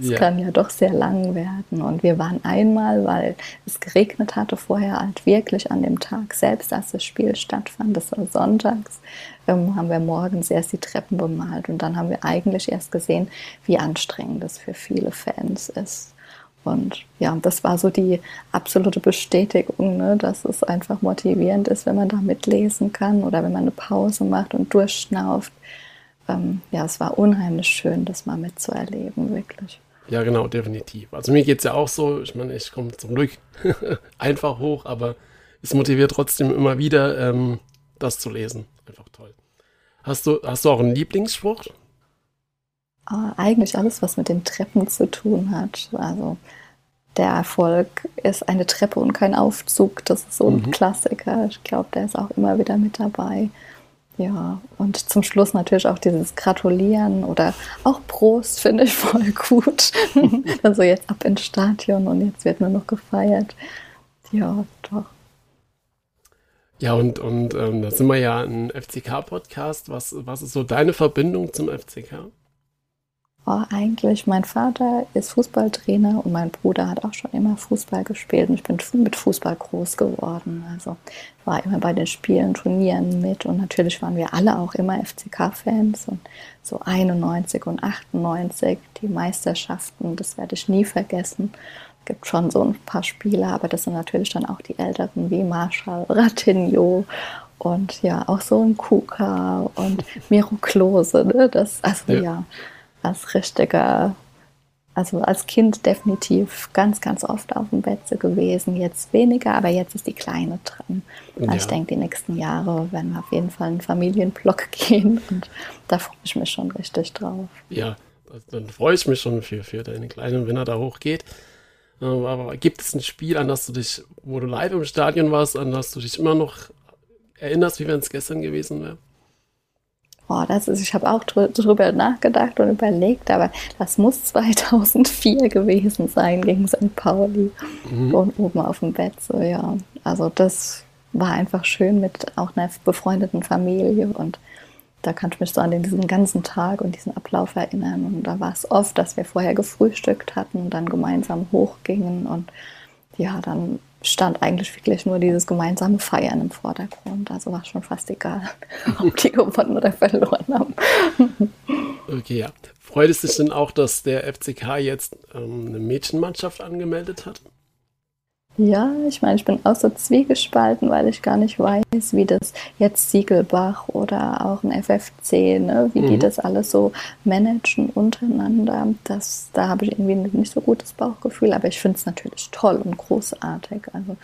Es ja. kann ja doch sehr lang werden. Und wir waren einmal, weil es geregnet hatte vorher halt wirklich an dem Tag selbst, als das Spiel stattfand, das war sonntags, ähm, haben wir morgens erst die Treppen bemalt. Und dann haben wir eigentlich erst gesehen, wie anstrengend das für viele Fans ist. Und ja, das war so die absolute Bestätigung, ne, dass es einfach motivierend ist, wenn man da mitlesen kann oder wenn man eine Pause macht und durchschnauft. Ähm, ja, es war unheimlich schön, das mal mitzuerleben, wirklich. Ja, genau, definitiv. Also mir geht es ja auch so, ich meine, ich komme zum Glück einfach hoch, aber es motiviert trotzdem immer wieder, ähm, das zu lesen. Einfach toll. Hast du, hast du auch einen Lieblingsspruch? Uh, eigentlich alles, was mit den Treppen zu tun hat. Also der Erfolg ist eine Treppe und kein Aufzug. Das ist so ein mhm. Klassiker. Ich glaube, der ist auch immer wieder mit dabei. Ja, und zum Schluss natürlich auch dieses Gratulieren oder auch Prost finde ich voll gut. also jetzt ab ins Stadion und jetzt wird nur noch gefeiert. Ja, doch. Ja, und, und ähm, da sind wir ja ein FCK-Podcast. Was, was ist so deine Verbindung zum FCK? Oh, eigentlich, mein Vater ist Fußballtrainer und mein Bruder hat auch schon immer Fußball gespielt und ich bin mit Fußball groß geworden. Also war immer bei den Spielen, Turnieren mit und natürlich waren wir alle auch immer FCK-Fans und so 91 und 98 die Meisterschaften, das werde ich nie vergessen. Es gibt schon so ein paar Spieler, aber das sind natürlich dann auch die Älteren wie Marshall, Ratinho und ja, auch so ein Kuka und Miro Klose. Ne? Das, also ja. ja als richtiger, also als Kind definitiv ganz, ganz oft auf dem Bett gewesen. Jetzt weniger, aber jetzt ist die Kleine dran. Also ja. ich denke, die nächsten Jahre werden wir auf jeden Fall einen Familienblock gehen und da freue ich mich schon richtig drauf. Ja, dann freue ich mich schon für, für deine Kleine, wenn er da hochgeht. Ähm, aber gibt es ein Spiel, an das du dich, wo du live im Stadion warst, an das du dich immer noch erinnerst, wie wenn es gestern gewesen wäre? Oh, das ist, ich habe auch drüber nachgedacht und überlegt, aber das muss 2004 gewesen sein gegen St. Pauli mhm. und oben auf dem Bett, so ja. Also das war einfach schön mit auch einer befreundeten Familie und da kann ich mich so an diesen ganzen Tag und diesen Ablauf erinnern. Und da war es oft, dass wir vorher gefrühstückt hatten und dann gemeinsam hochgingen und ja, dann stand eigentlich wirklich nur dieses gemeinsame Feiern im Vordergrund. Also war schon fast egal, ob die gewonnen oder verloren haben. Okay, ja. Freut es dich denn auch, dass der FCK jetzt ähm, eine Mädchenmannschaft angemeldet hat? Ja, ich meine, ich bin auch so zwiegespalten, weil ich gar nicht weiß, wie das jetzt Siegelbach oder auch ein FFC, ne, wie mhm. die das alles so managen untereinander. Das, da habe ich irgendwie nicht so gutes Bauchgefühl, aber ich finde es natürlich toll und großartig. Also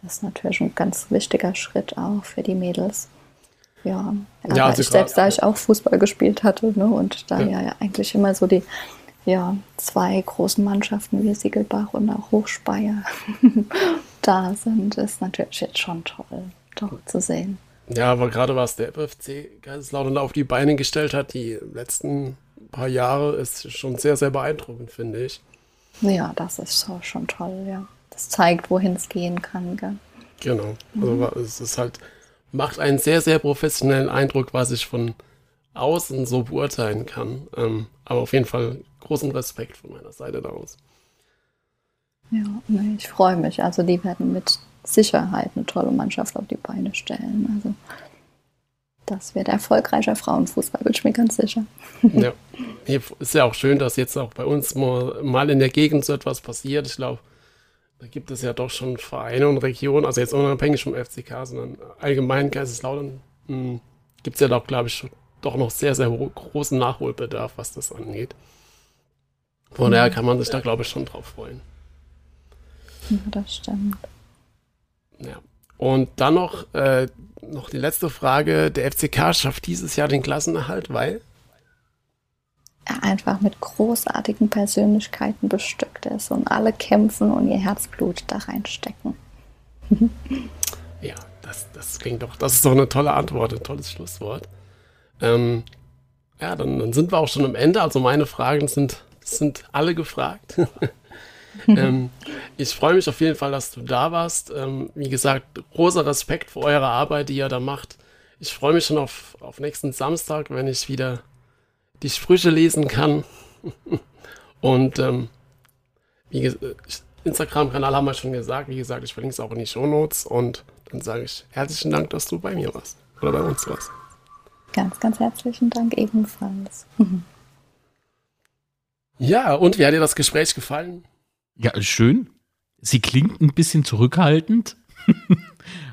das ist natürlich ein ganz wichtiger Schritt auch für die Mädels. Ja, aber ja, also ich selbst, da ich auch Fußball gespielt hatte ne, und da ja. ja eigentlich immer so die ja, zwei großen Mannschaften wie Siegelbach und auch Hochspeyer da sind, ist natürlich jetzt schon toll, doch zu sehen. Ja, aber gerade was der FFC Kaiserslautern auf die Beine gestellt hat, die letzten paar Jahre, ist schon sehr, sehr beeindruckend, finde ich. Ja, das ist schon toll, ja. Das zeigt, wohin es gehen kann, gell? Genau. Also mhm. es ist halt, macht einen sehr, sehr professionellen Eindruck, was ich von außen so beurteilen kann. Ähm, aber auf jeden Fall großen Respekt von meiner Seite daraus. Ja, nee, ich freue mich. Also die werden mit Sicherheit eine tolle Mannschaft auf die Beine stellen. Also das wird erfolgreicher Frauenfußball, bin ich mir ganz sicher. Ja, ist ja auch schön, dass jetzt auch bei uns mal, in der Gegend so etwas passiert. Ich glaube, da gibt es ja doch schon Vereine und Regionen, also jetzt unabhängig vom FCK, sondern allgemein Kaiserslautern hm, gibt es ja doch, glaube ich, doch noch sehr, sehr großen Nachholbedarf, was das angeht. Von daher kann man sich da, glaube ich, schon drauf freuen. Ja, das stimmt. Ja. Und dann noch, äh, noch die letzte Frage. Der FCK schafft dieses Jahr den Klassenerhalt, weil? Er einfach mit großartigen Persönlichkeiten bestückt ist und alle kämpfen und ihr Herzblut da reinstecken. ja, das, das klingt doch, das ist doch eine tolle Antwort, ein tolles Schlusswort. Ähm, ja, dann, dann sind wir auch schon am Ende. Also meine Fragen sind sind alle gefragt. ähm, ich freue mich auf jeden Fall, dass du da warst. Ähm, wie gesagt, großer Respekt für eure Arbeit, die ihr da macht. Ich freue mich schon auf, auf nächsten Samstag, wenn ich wieder die Sprüche lesen kann. Und ähm, Instagram-Kanal haben wir schon gesagt. Wie gesagt, ich verlinke es auch in die Show Notes. Und dann sage ich herzlichen Dank, dass du bei mir warst. Oder bei uns warst. Ganz, ganz herzlichen Dank ebenfalls. Ja, und wie hat dir das Gespräch gefallen? Ja, schön. Sie klingt ein bisschen zurückhaltend.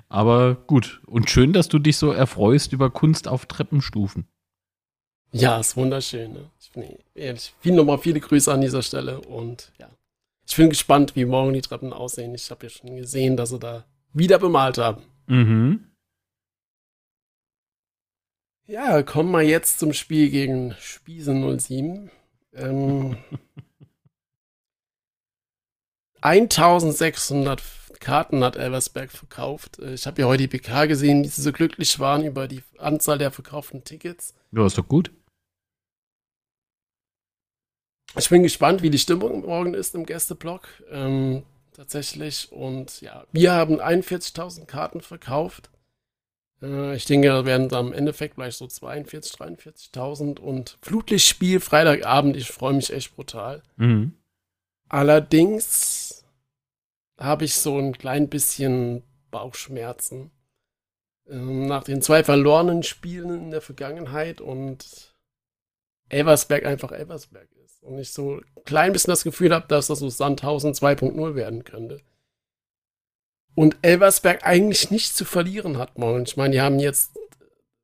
Aber gut. Und schön, dass du dich so erfreust über Kunst auf Treppenstufen. Ja, ist wunderschön. Ne? Ich bin ehrlich, viel nochmal viele Grüße an dieser Stelle und ja. Ich bin gespannt, wie morgen die Treppen aussehen. Ich habe ja schon gesehen, dass sie da wieder bemalt haben. Mhm. Ja, kommen wir jetzt zum Spiel gegen Spiese 07. Ähm, 1600 Karten hat Elversberg verkauft. Äh, ich habe ja heute die PK gesehen, wie sie so glücklich waren über die Anzahl der verkauften Tickets. Ja, ist doch gut. Ich bin gespannt, wie die Stimmung morgen ist im Gästeblock. Ähm, tatsächlich. Und ja, wir haben 41.000 Karten verkauft. Äh, ich denke, da werden am Endeffekt vielleicht so 42.000, 43.000 und Flutlichtspiel Freitagabend. Ich freue mich echt brutal. Mhm. Allerdings habe ich so ein klein bisschen Bauchschmerzen. Ähm, nach den zwei verlorenen Spielen in der Vergangenheit und Elversberg einfach Elversberg ist. Und ich so ein klein bisschen das Gefühl habe, dass das so Sandhausen 2.0 werden könnte. Und Elversberg eigentlich nichts zu verlieren hat morgen. Ich meine, die haben jetzt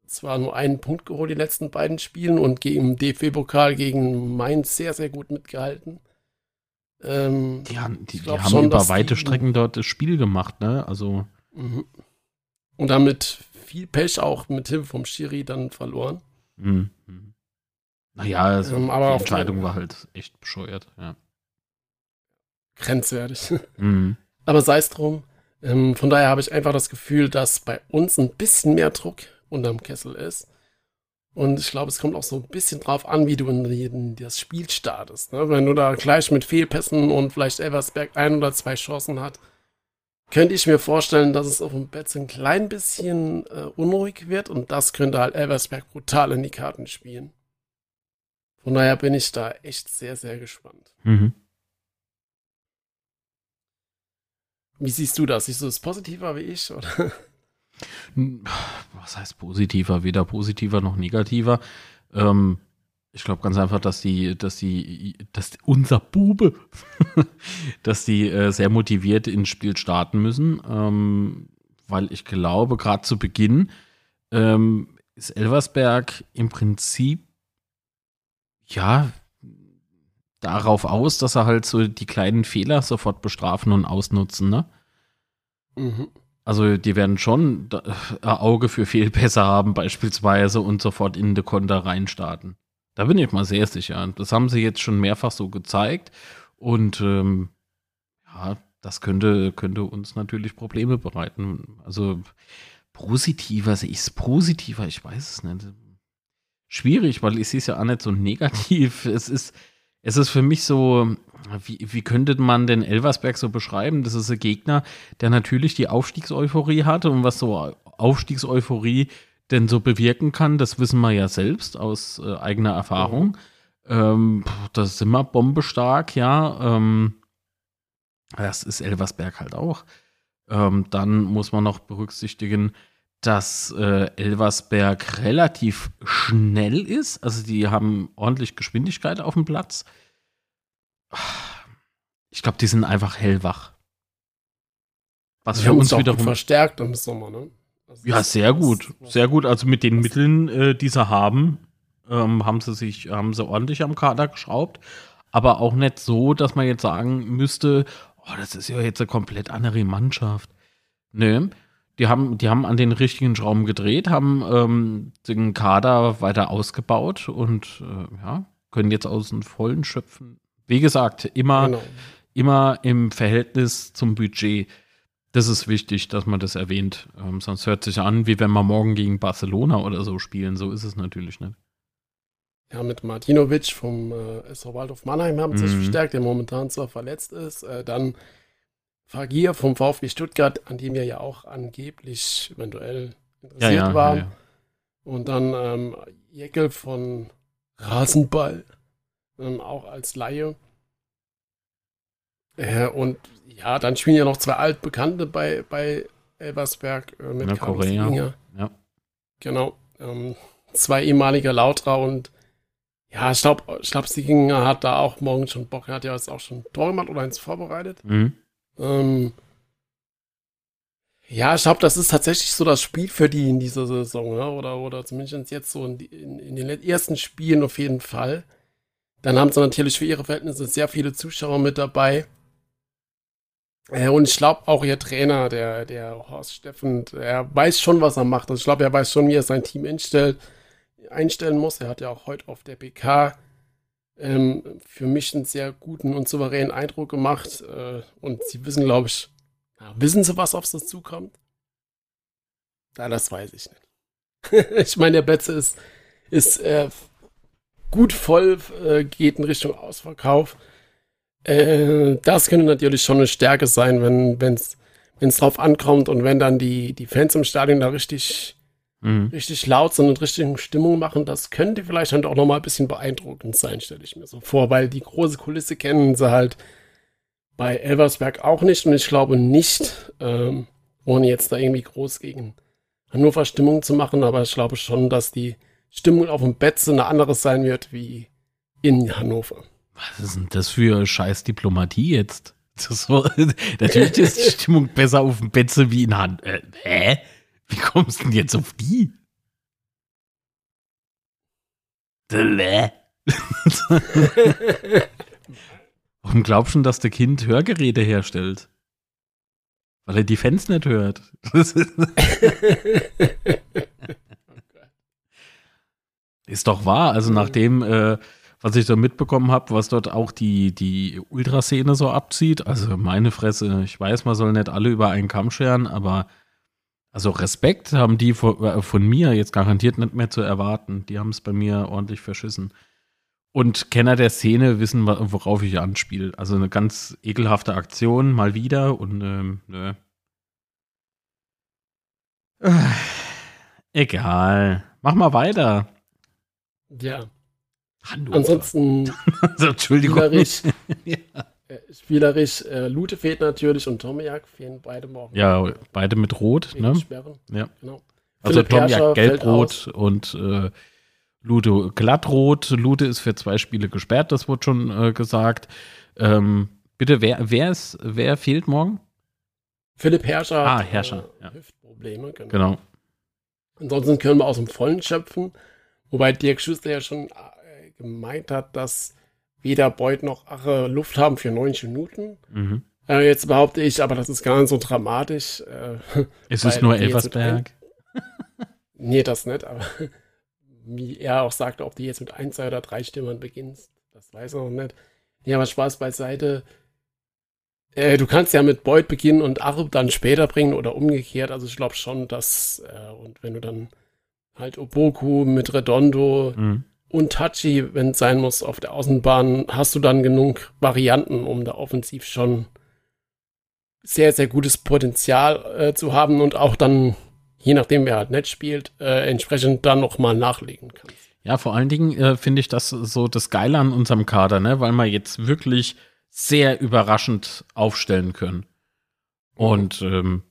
zwar nur einen Punkt geholt, die letzten beiden Spielen, und im DFB-Pokal gegen Mainz sehr, sehr gut mitgehalten. Ähm, die, haben, die, die haben über weite Strecken dort das Spiel gemacht, ne? Also. Mhm. Und damit viel Pech auch mit Hilfe vom Schiri dann verloren. Mhm. Naja, also ähm, aber die Entscheidung war halt echt bescheuert, ja. Grenzwertig. Mhm. Aber sei es drum. Ähm, von daher habe ich einfach das Gefühl, dass bei uns ein bisschen mehr Druck unterm Kessel ist. Und ich glaube, es kommt auch so ein bisschen drauf an, wie du in, in das Spiel startest. Ne? Wenn du da gleich mit Fehlpässen und vielleicht Elversberg ein oder zwei Chancen hat, könnte ich mir vorstellen, dass es auf dem Bett ein klein bisschen äh, unruhig wird und das könnte halt Elversberg brutal in die Karten spielen. Von daher bin ich da echt sehr, sehr gespannt. Mhm. Wie siehst du das? Siehst du es positiver wie ich? Oder? Was heißt positiver? Weder positiver noch negativer. Ähm, ich glaube ganz einfach, dass die, dass die, dass unser Bube, dass die äh, sehr motiviert ins Spiel starten müssen, ähm, weil ich glaube, gerade zu Beginn ähm, ist Elversberg im Prinzip ja, darauf aus, dass er halt so die kleinen Fehler sofort bestrafen und ausnutzen, ne? Mhm. Also die werden schon ein Auge für Fehlpässe haben beispielsweise und sofort in die Konter reinstarten. Da bin ich mal sehr sicher. Das haben sie jetzt schon mehrfach so gezeigt und ähm, ja, das könnte, könnte uns natürlich Probleme bereiten. Also positiver, sehe ich es positiver, ich weiß es nicht schwierig, weil ich sehe es ja auch nicht so negativ. Es ist, es ist für mich so, wie, wie könnte man den Elversberg so beschreiben? Das ist ein Gegner, der natürlich die Aufstiegseuphorie hat und was so Aufstiegseuphorie denn so bewirken kann, das wissen wir ja selbst aus äh, eigener Erfahrung. Ähm, das ist immer bombestark, ja. Ähm, das ist Elversberg halt auch. Ähm, dann muss man noch berücksichtigen, dass äh, Elversberg relativ schnell ist. Also die haben ordentlich Geschwindigkeit auf dem Platz. Ich glaube, die sind einfach hellwach. Was für uns wiederum verstärkt im Sommer, ne? Also ja, sehr gut, sehr gut. Also mit den Mitteln, äh, die sie haben, ähm, haben sie sich, haben sie ordentlich am Kader geschraubt. Aber auch nicht so, dass man jetzt sagen müsste, oh, das ist ja jetzt eine komplett andere Mannschaft. Nö, die haben, die haben an den richtigen Schrauben gedreht, haben ähm, den Kader weiter ausgebaut und äh, ja, können jetzt aus dem Vollen schöpfen. Wie gesagt, immer, genau. immer im Verhältnis zum Budget. Das ist wichtig, dass man das erwähnt. Ähm, sonst hört sich an, wie wenn wir morgen gegen Barcelona oder so spielen. So ist es natürlich nicht. Ja, mit Martinovic vom äh, SV Waldhof Mannheim haben sie mhm. sich verstärkt, der momentan zwar verletzt ist. Äh, dann Fagir vom VfB Stuttgart, an dem wir ja auch angeblich eventuell interessiert ja, ja, waren. Ja, und dann ähm, Jeckel von Rasenball, ähm, auch als Laie. Äh, und ja, dann spielen ja noch zwei Altbekannte bei, bei Elversberg äh, mit Korea. Ja. Genau. Ähm, zwei ehemalige Lautra und ja, ich glaube, ich glaub, Sieginger hat da auch morgen schon Bock. Er hat ja jetzt auch schon Tor gemacht oder eins vorbereitet. Mhm. Ähm, Ja, ich glaube, das ist tatsächlich so das Spiel für die in dieser Saison, ne? oder, oder zumindest jetzt so in, in, in, den ersten Spielen auf jeden Fall. Dann haben sie natürlich für ihre Verhältnisse sehr viele Zuschauer mit dabei. Äh, und ich glaube auch ihr Trainer, der, der Horst Steffen, er weiß schon, was er macht. Also ich glaube, er weiß schon, wie er sein Team einstellt, einstellen muss. Er hat ja auch heute auf der PK ähm, für mich einen sehr guten und souveränen Eindruck gemacht. Äh, und sie wissen, glaube ich, ja, wissen sie, was auf sie zukommt? Ja, das weiß ich nicht. ich meine, der Betze ist, ist äh, gut voll, äh, geht in Richtung Ausverkauf. Äh, das könnte natürlich schon eine Stärke sein, wenn es wenn es drauf ankommt und wenn dann die, die Fans im Stadion da richtig, mhm. richtig laut sind und richtig Stimmung machen, das könnte vielleicht dann auch nochmal ein bisschen beeindruckend sein, stelle ich mir so vor, weil die große Kulisse kennen sie halt bei Elversberg auch nicht und ich glaube nicht, ähm, ohne jetzt da irgendwie groß gegen Hannover Stimmung zu machen, aber ich glaube schon, dass die Stimmung auf dem Betze eine andere sein wird wie in Hannover. Was ist denn das für scheiß Diplomatie jetzt? So, natürlich ist die Stimmung besser auf dem Betze wie in Hannover. Äh, hä? Wie kommst du denn jetzt auf die? Warum glaubst du, dass der Kind Hörgeräte herstellt? Weil er die Fans nicht hört. ist doch wahr. Also nachdem, äh, was ich so mitbekommen habe, was dort auch die, die Ultraszene so abzieht, also meine Fresse, ich weiß, man soll nicht alle über einen Kamm scheren, aber also Respekt haben die von, äh, von mir jetzt garantiert nicht mehr zu erwarten. Die haben es bei mir ordentlich verschissen. Und Kenner der Szene wissen, worauf ich anspiele. Also eine ganz ekelhafte Aktion, mal wieder. Und ähm, nö. Äh, egal. Mach mal weiter. Ja. Hannover. Ansonsten. also, Entschuldigung. Ja. Äh, spielerisch äh, Lute fehlt natürlich und Tomiak fehlen beide morgen. Ja, beide mit Rot. Ne? Sperren. Ja. Genau. Also Tomiak gelb-rot und äh, Lude glattrot. Lude ist für zwei Spiele gesperrt, das wurde schon äh, gesagt. Ähm, bitte, wer, wer, ist, wer fehlt morgen? Philipp Herrscher ah, Herrscher, äh, ja. Hüftprobleme. Genau. genau. Ansonsten können wir aus dem Vollen schöpfen. Wobei Dirk Schuster ja schon äh, gemeint hat, dass weder Beuth noch Ache Luft haben für 90 Minuten. Mhm. Äh, jetzt behaupte ich, aber das ist gar nicht so dramatisch. Äh, ist es nur Elversberg? nee, das nicht, aber wie er auch sagte, ob du jetzt mit ein, zwei oder drei Stimmen beginnst, das weiß er noch nicht. Ja, aber Spaß beiseite. Äh, du kannst ja mit Boyd beginnen und Arb dann später bringen oder umgekehrt. Also ich glaube schon, dass, äh, und wenn du dann halt Oboku mit Redondo mhm. Und Tachi, wenn es sein muss, auf der Außenbahn, hast du dann genug Varianten, um da offensiv schon sehr, sehr gutes Potenzial äh, zu haben und auch dann je nachdem, wer halt nett spielt, äh, entsprechend dann nochmal nachlegen kann. Ja, vor allen Dingen äh, finde ich das so das Geile an unserem Kader, ne? weil wir jetzt wirklich sehr überraschend aufstellen können. Und ähm,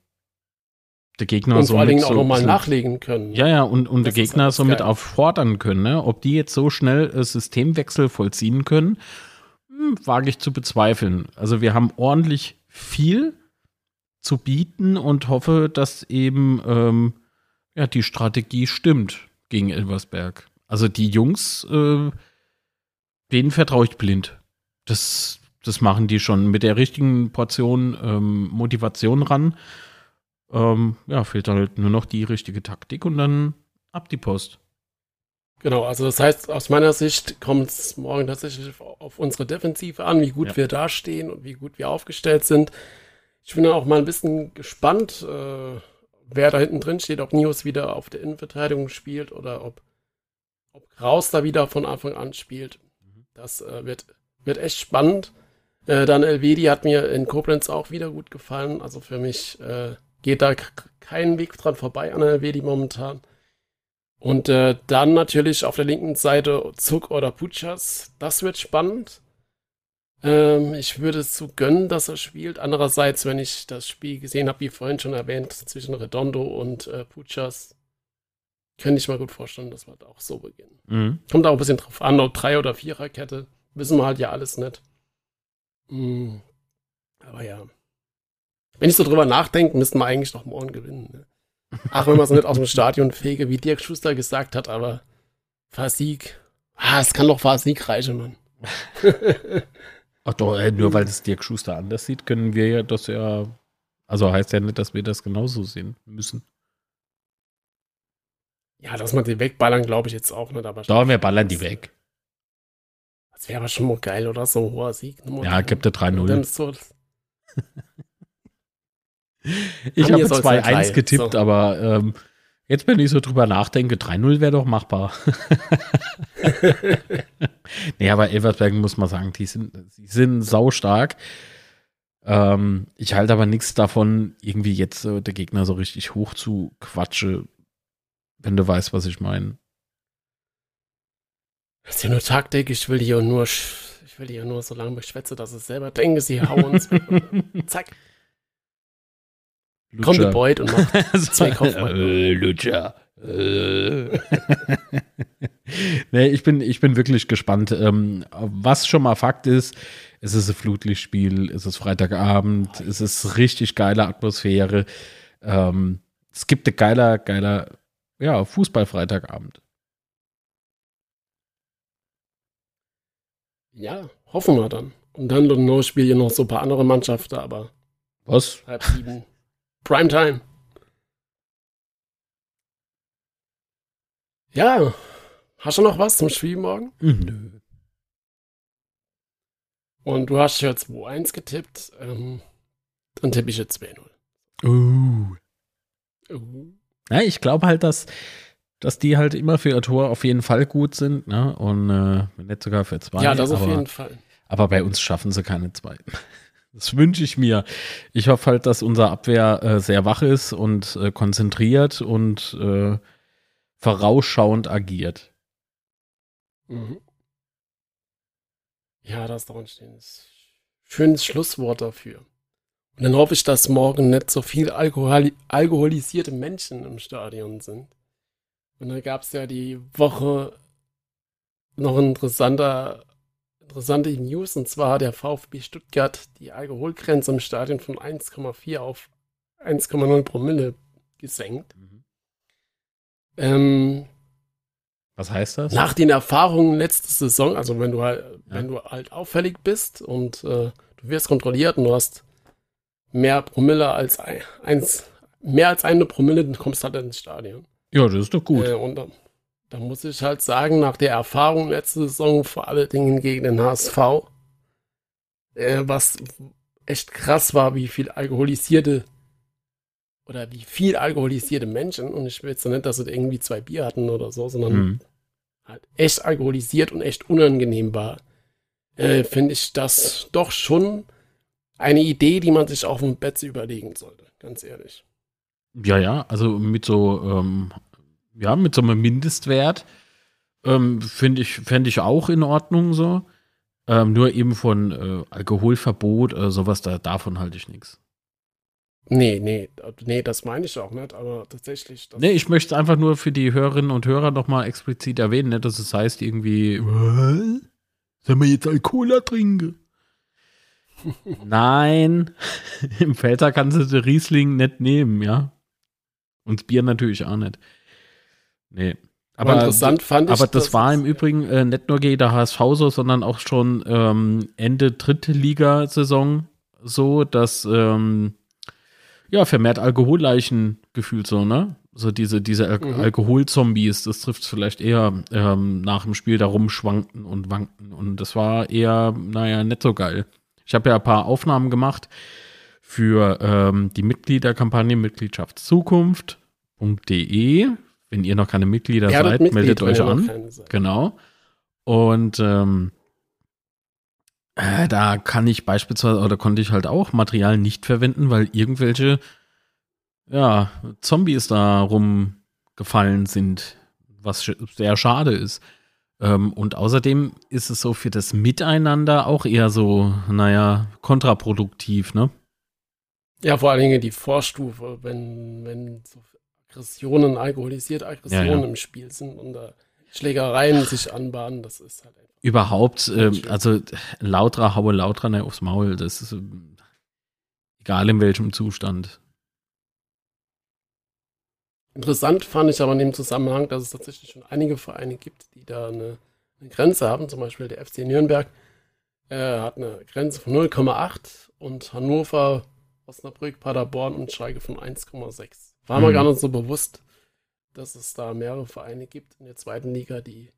der Gegner und so vor allen Dingen auch nochmal nachlegen können. Ja, ja, und, und der Gegner somit auffordern können, ne? Ob die jetzt so schnell äh, Systemwechsel vollziehen können, hm, wage ich zu bezweifeln. Also wir haben ordentlich viel zu bieten und hoffe, dass eben ähm, ja, die Strategie stimmt gegen Elversberg. Also die Jungs, äh, denen vertraue ich blind. Das, das machen die schon mit der richtigen Portion ähm, Motivation ran. Ähm, ja, fehlt halt nur noch die richtige Taktik und dann ab die Post. Genau, also das heißt, aus meiner Sicht kommt es morgen tatsächlich auf unsere Defensive an, wie gut ja. wir dastehen und wie gut wir aufgestellt sind. Ich bin auch mal ein bisschen gespannt, äh, wer da hinten drin steht, ob Nios wieder auf der Innenverteidigung spielt oder ob, ob Kraus da wieder von Anfang an spielt. Das äh, wird, wird echt spannend. Äh, dann Elvedi hat mir in Koblenz auch wieder gut gefallen. Also für mich äh, geht da kein Weg dran vorbei an Elvedi momentan. Und äh, dann natürlich auf der linken Seite Zuck oder Puchas. Das wird spannend. Ähm, ich würde es zu gönnen, dass er spielt. Andererseits, wenn ich das Spiel gesehen habe, wie vorhin schon erwähnt, zwischen Redondo und äh, Puchas, könnte ich mir gut vorstellen, dass wir da auch so beginnen. Mhm. Kommt auch ein bisschen drauf an, ob drei oder Viererkette. Wissen wir halt ja alles nicht. Mhm. Aber ja. Wenn ich so drüber nachdenke, müssten wir eigentlich noch morgen gewinnen. Ne? Ach, wenn man es nicht aus dem Stadion fege, wie Dirk Schuster gesagt hat, aber Fahrsieg. Ah, es kann doch Fahrsieg reichen, Mann. Ach doch, ey, nur weil das Dirk Schuster anders sieht, können wir ja das ja. Also heißt ja nicht, dass wir das genauso sehen müssen. Ja, dass man die wegballern, glaube ich jetzt auch nicht. Aber Doch, wir ballern die weg. Das wäre aber schon mal geil, oder? So ein hoher Sieg. Ja, gibt der 3-0. Ich habe 2-1 getippt, so. aber ähm, jetzt, wenn ich so drüber nachdenke, 3-0 wäre doch machbar. nee, aber Elversberg muss man sagen, die sind, die sind saustark. Ähm, ich halte aber nichts davon, irgendwie jetzt äh, der Gegner so richtig hoch zu quatsche, wenn du weißt, was ich meine. Das ist ja nur Taktik, ich will hier nur, ich will hier nur so lange beschwätze, dass ich selber denke, sie hauen. Zack. Lutscher. Kommt Beut und macht zwei Kopfball. Äh, Lutscher. Äh. nee, ich bin, ich bin wirklich gespannt. Ähm, was schon mal Fakt ist, es ist ein Flutlichtspiel, es ist Freitagabend, es ist richtig geile Atmosphäre. Ähm, es gibt ein geiler, geiler, ja, Fußball-Freitagabend. Ja, hoffen wir dann. Und dann noch spielen noch so ein paar andere Mannschaften, aber. Was? Halb sieben. Primetime. Ja. Hast du noch was zum Spiel morgen? Hm, nö. Und du hast jetzt 2-1 getippt. Ähm, dann tippe ich jetzt 2-0. Uh. uh. Ja, ich glaube halt, dass, dass die halt immer für ihr Tor auf jeden Fall gut sind. Ne? Und äh, nicht sogar für zwei. Ja, das aber, auf jeden Fall. Aber bei uns schaffen sie keine zwei. Das wünsche ich mir. Ich hoffe halt, dass unser Abwehr äh, sehr wach ist und äh, konzentriert und äh, vorausschauend agiert. Mhm. Ja, das ist doch ein schönes, schönes Schlusswort dafür. Und dann hoffe ich, dass morgen nicht so viel Alkohol alkoholisierte Menschen im Stadion sind. Und dann gab es ja die Woche noch ein interessanter interessante News und zwar hat der VfB Stuttgart die Alkoholgrenze im Stadion von 1,4 auf 1,0 Promille gesenkt. Mhm. Ähm, Was heißt das? Nach den Erfahrungen letzte Saison, also wenn du halt, ja. wenn du halt auffällig bist und äh, du wirst kontrolliert und du hast mehr Promille als ein, eins, mehr als eine Promille, dann kommst du halt ins Stadion. Ja, das ist doch gut. Äh, und da muss ich halt sagen, nach der Erfahrung letzte Saison, vor allen Dingen gegen den HSV, äh, was echt krass war, wie viel alkoholisierte oder wie viel alkoholisierte Menschen, und ich will jetzt nicht, dass sie irgendwie zwei Bier hatten oder so, sondern mhm. halt echt alkoholisiert und echt unangenehm war, äh, finde ich das doch schon eine Idee, die man sich auf dem Bett überlegen sollte, ganz ehrlich. Ja, ja, also mit so ähm, ja, mit so einem Mindestwert. Ähm, Finde ich, fände ich auch in Ordnung so. Ähm, nur eben von äh, Alkoholverbot, äh, sowas, da, davon halte ich nichts. Nee, nee, nee, das meine ich auch nicht, aber tatsächlich. Nee, ich möchte einfach nur für die Hörerinnen und Hörer nochmal explizit erwähnen, nicht, dass es heißt irgendwie, was? Sollen wir jetzt Alkohol trinken? Nein, im Felter kannst du den Riesling nicht nehmen, ja. Und das Bier natürlich auch nicht. Nee. Aber, aber interessant fand ich. Aber das, das war im Übrigen äh, nicht nur gegen der HSV so, sondern auch schon ähm, Ende dritte Liga-Saison so, dass ähm, ja vermehrt Alkoholleichen gefühlt so, ne? So diese, diese Al mhm. Alkoholzombies, das trifft vielleicht eher ähm, nach dem Spiel da rumschwankten und wankten. Und das war eher, naja, nicht so geil. Ich habe ja ein paar Aufnahmen gemacht für ähm, die Mitgliederkampagne Mitgliedschaftszukunft.de wenn ihr noch keine Mitglieder ja, seid, Mitglied, meldet euch an. Genau. Und ähm, äh, da kann ich beispielsweise oder konnte ich halt auch Material nicht verwenden, weil irgendwelche ja, Zombies da rumgefallen sind, was sehr schade ist. Ähm, und außerdem ist es so für das Miteinander auch eher so, naja, kontraproduktiv, ne? Ja, vor allen Dingen die Vorstufe, wenn, wenn so Aggressionen, alkoholisierte Aggressionen ja, ja. im Spiel sind und da Schlägereien sich anbahnen, das ist halt einfach. Überhaupt, äh, also lauter haue lauter ne, aufs Maul, das ist, äh, Egal in welchem Zustand. Interessant fand ich aber in dem Zusammenhang, dass es tatsächlich schon einige Vereine gibt, die da eine, eine Grenze haben. Zum Beispiel der FC Nürnberg äh, hat eine Grenze von 0,8 und Hannover, Osnabrück, Paderborn und Schalke von 1,6. War mir gar nicht so bewusst, dass es da mehrere Vereine gibt in der zweiten Liga, die,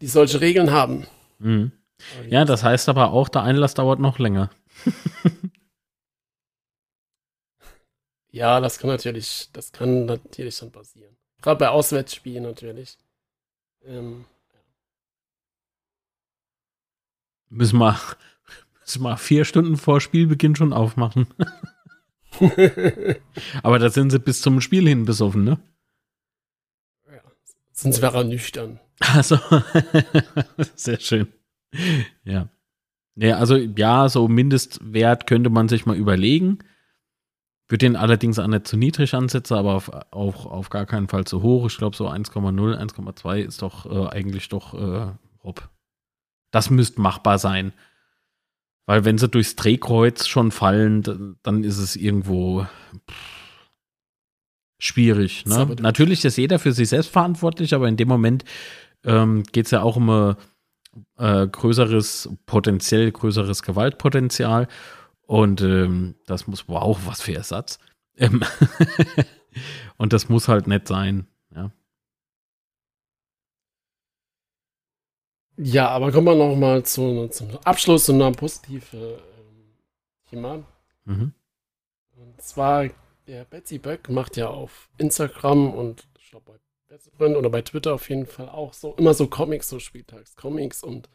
die solche Regeln haben. Mhm. Ja, das heißt aber auch, der Einlass dauert noch länger. Ja, das kann natürlich, das kann natürlich dann passieren. Gerade bei Auswärtsspielen natürlich. Ähm, müssen, wir, müssen wir vier Stunden vor Spielbeginn schon aufmachen. Aber da sind sie bis zum Spiel hin besoffen, ne? Ja, sonst wäre er nüchtern. Also, sehr schön. Ja. Ja, also ja, so Mindestwert könnte man sich mal überlegen. Würde den allerdings auch nicht zu niedrig ansetzen, aber auf, auch auf gar keinen Fall zu hoch. Ich glaube, so 1,0, 1,2 ist doch äh, eigentlich doch äh, Rob. Das müsste machbar sein. Weil wenn sie durchs Drehkreuz schon fallen, dann ist es irgendwo schwierig. Ne? Natürlich ist jeder für sich selbst verantwortlich, aber in dem Moment ähm, geht es ja auch um ein äh, größeres, potenziell größeres Gewaltpotenzial. Und ähm, das muss, wow, was für Ersatz. Ähm und das muss halt nett sein, ja. Aber kommen wir noch mal zu, zum Abschluss zu einem positiven ähm, Thema. Mhm. Und zwar, der Betsy Böck macht ja auf Instagram und ich glaube bei Betsy oder bei Twitter auf jeden Fall auch so immer so Comics, so Spieltagscomics und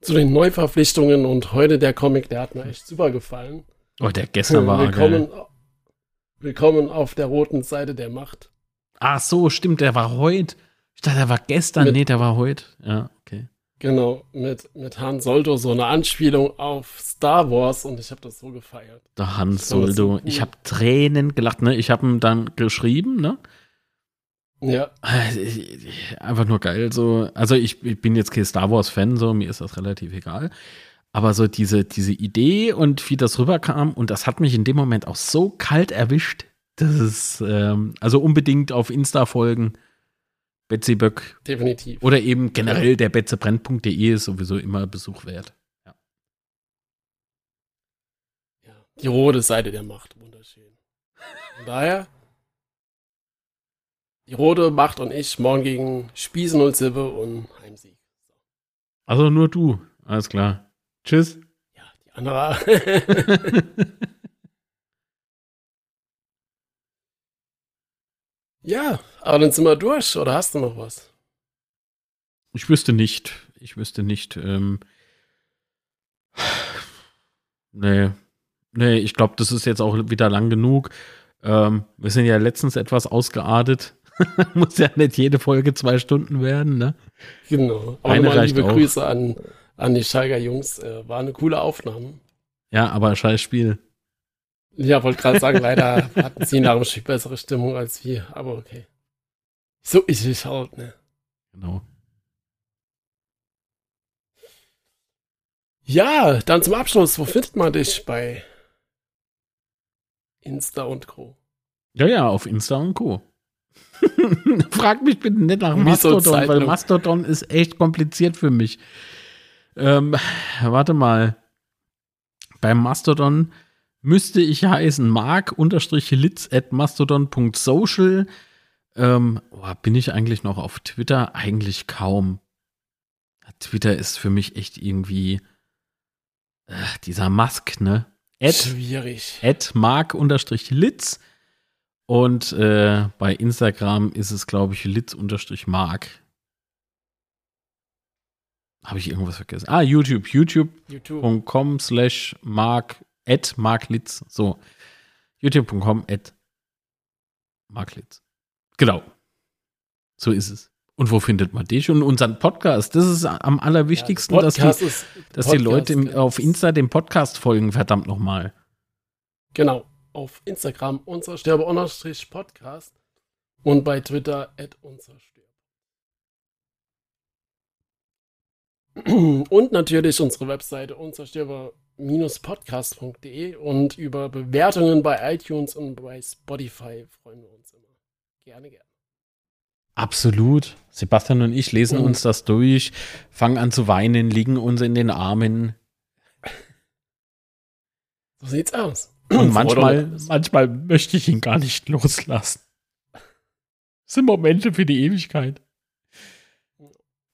zu den Neuverpflichtungen und heute der Comic, der hat mir echt super gefallen. Oh, der gestern war willkommen, geil. willkommen auf der roten Seite der Macht. Ach so, stimmt, der war heute. Ich dachte, der war gestern. Mit, nee, der war heute. Ja. Genau, mit, mit Han Soldo, so eine Anspielung auf Star Wars und ich habe das so gefeiert. Der Han Soldo. Ich habe Tränen gelacht, ne? Ich habe ihm dann geschrieben, ne? Ja. Einfach nur geil. So. Also ich, ich bin jetzt kein Star Wars-Fan, so mir ist das relativ egal. Aber so diese, diese Idee und wie das rüberkam, und das hat mich in dem Moment auch so kalt erwischt. Das ist, ähm, also unbedingt auf Insta folgen. Betsy Böck. Definitiv. Oder eben generell ja. der betzebrennt.de ist sowieso immer Besuch wert. Ja. ja. Die rote Seite der Macht, wunderschön. Von daher die Rote, Macht und ich morgen gegen Spießen und Silbe und Heimsieg. Also nur du. Alles klar. Tschüss. Ja, die andere. ja, aber dann sind wir durch. Oder hast du noch was? Ich wüsste nicht. Ich wüsste nicht. Ähm nee. Nee, ich glaube, das ist jetzt auch wieder lang genug. Ähm, wir sind ja letztens etwas ausgeartet. Muss ja nicht jede Folge zwei Stunden werden, ne? Genau. Aber Eine liebe auch. Grüße an, an die Steiger Jungs. Äh, war eine coole Aufnahme. Ja, aber scheiß Spiel. Ja, wollte gerade sagen, leider hatten sie nach dem Spiel bessere Stimmung als wir, aber okay. So ist es halt, ne? Genau. Ja, dann zum Abschluss, wo findet man dich bei Insta und Co? Ja, ja, auf Insta und Co. Frag mich bitte nicht nach Mastodon, weil Mastodon ist echt kompliziert für mich. Ähm, warte mal. Beim Mastodon müsste ich heißen mark-litz at mastodon.social. Ähm, oh, bin ich eigentlich noch auf Twitter? Eigentlich kaum. Twitter ist für mich echt irgendwie äh, dieser Mask, ne? Ad, Schwierig. At mark-litz und äh, bei Instagram ist es, glaube ich, litz-mark. Habe ich irgendwas vergessen? Ah, YouTube. YouTube.com YouTube. slash mark at marklitz. So. YouTube.com at marklitz. Genau. So ist es. Und wo findet man dich und unseren Podcast? Das ist am allerwichtigsten, ja, das dass, die, ist, dass die Leute im, auf Insta dem Podcast folgen, verdammt nochmal. Genau auf Instagram unser Sterbe-Podcast und bei Twitter at unser Sterbe. Und natürlich unsere Webseite unsersterbe podcast.de und über Bewertungen bei iTunes und bei Spotify freuen wir uns immer. Gerne, gerne. Absolut. Sebastian und ich lesen mhm. uns das durch, fangen an zu weinen, liegen uns in den Armen. So sieht's aus. Und manchmal, manchmal möchte ich ihn gar nicht loslassen. Das sind Momente für die Ewigkeit.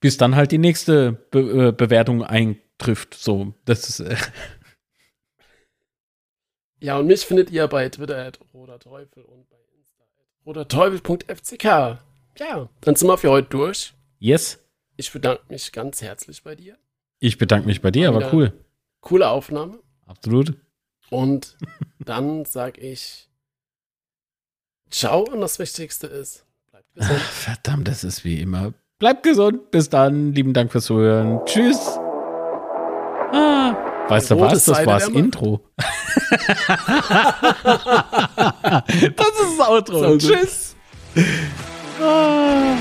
Bis dann halt die nächste Be äh, Bewertung eintrifft. So, das ist. Äh ja, und mich findet ihr bei Twitter at Roter Teufel und bei Insta at roterteufel.fck. Ja, dann sind wir für heute durch. Yes. Ich bedanke mich ganz herzlich bei dir. Ich bedanke mich bei dir, aber cool. Coole Aufnahme. Absolut. Und dann sage ich Ciao und das Wichtigste ist, bleibt gesund. Ach, verdammt, das ist wie immer. Bleibt gesund. Bis dann. Lieben Dank fürs Zuhören. Tschüss. Ah, weißt du was? Das war das Intro. das ist das Outro. So Tschüss. Ah.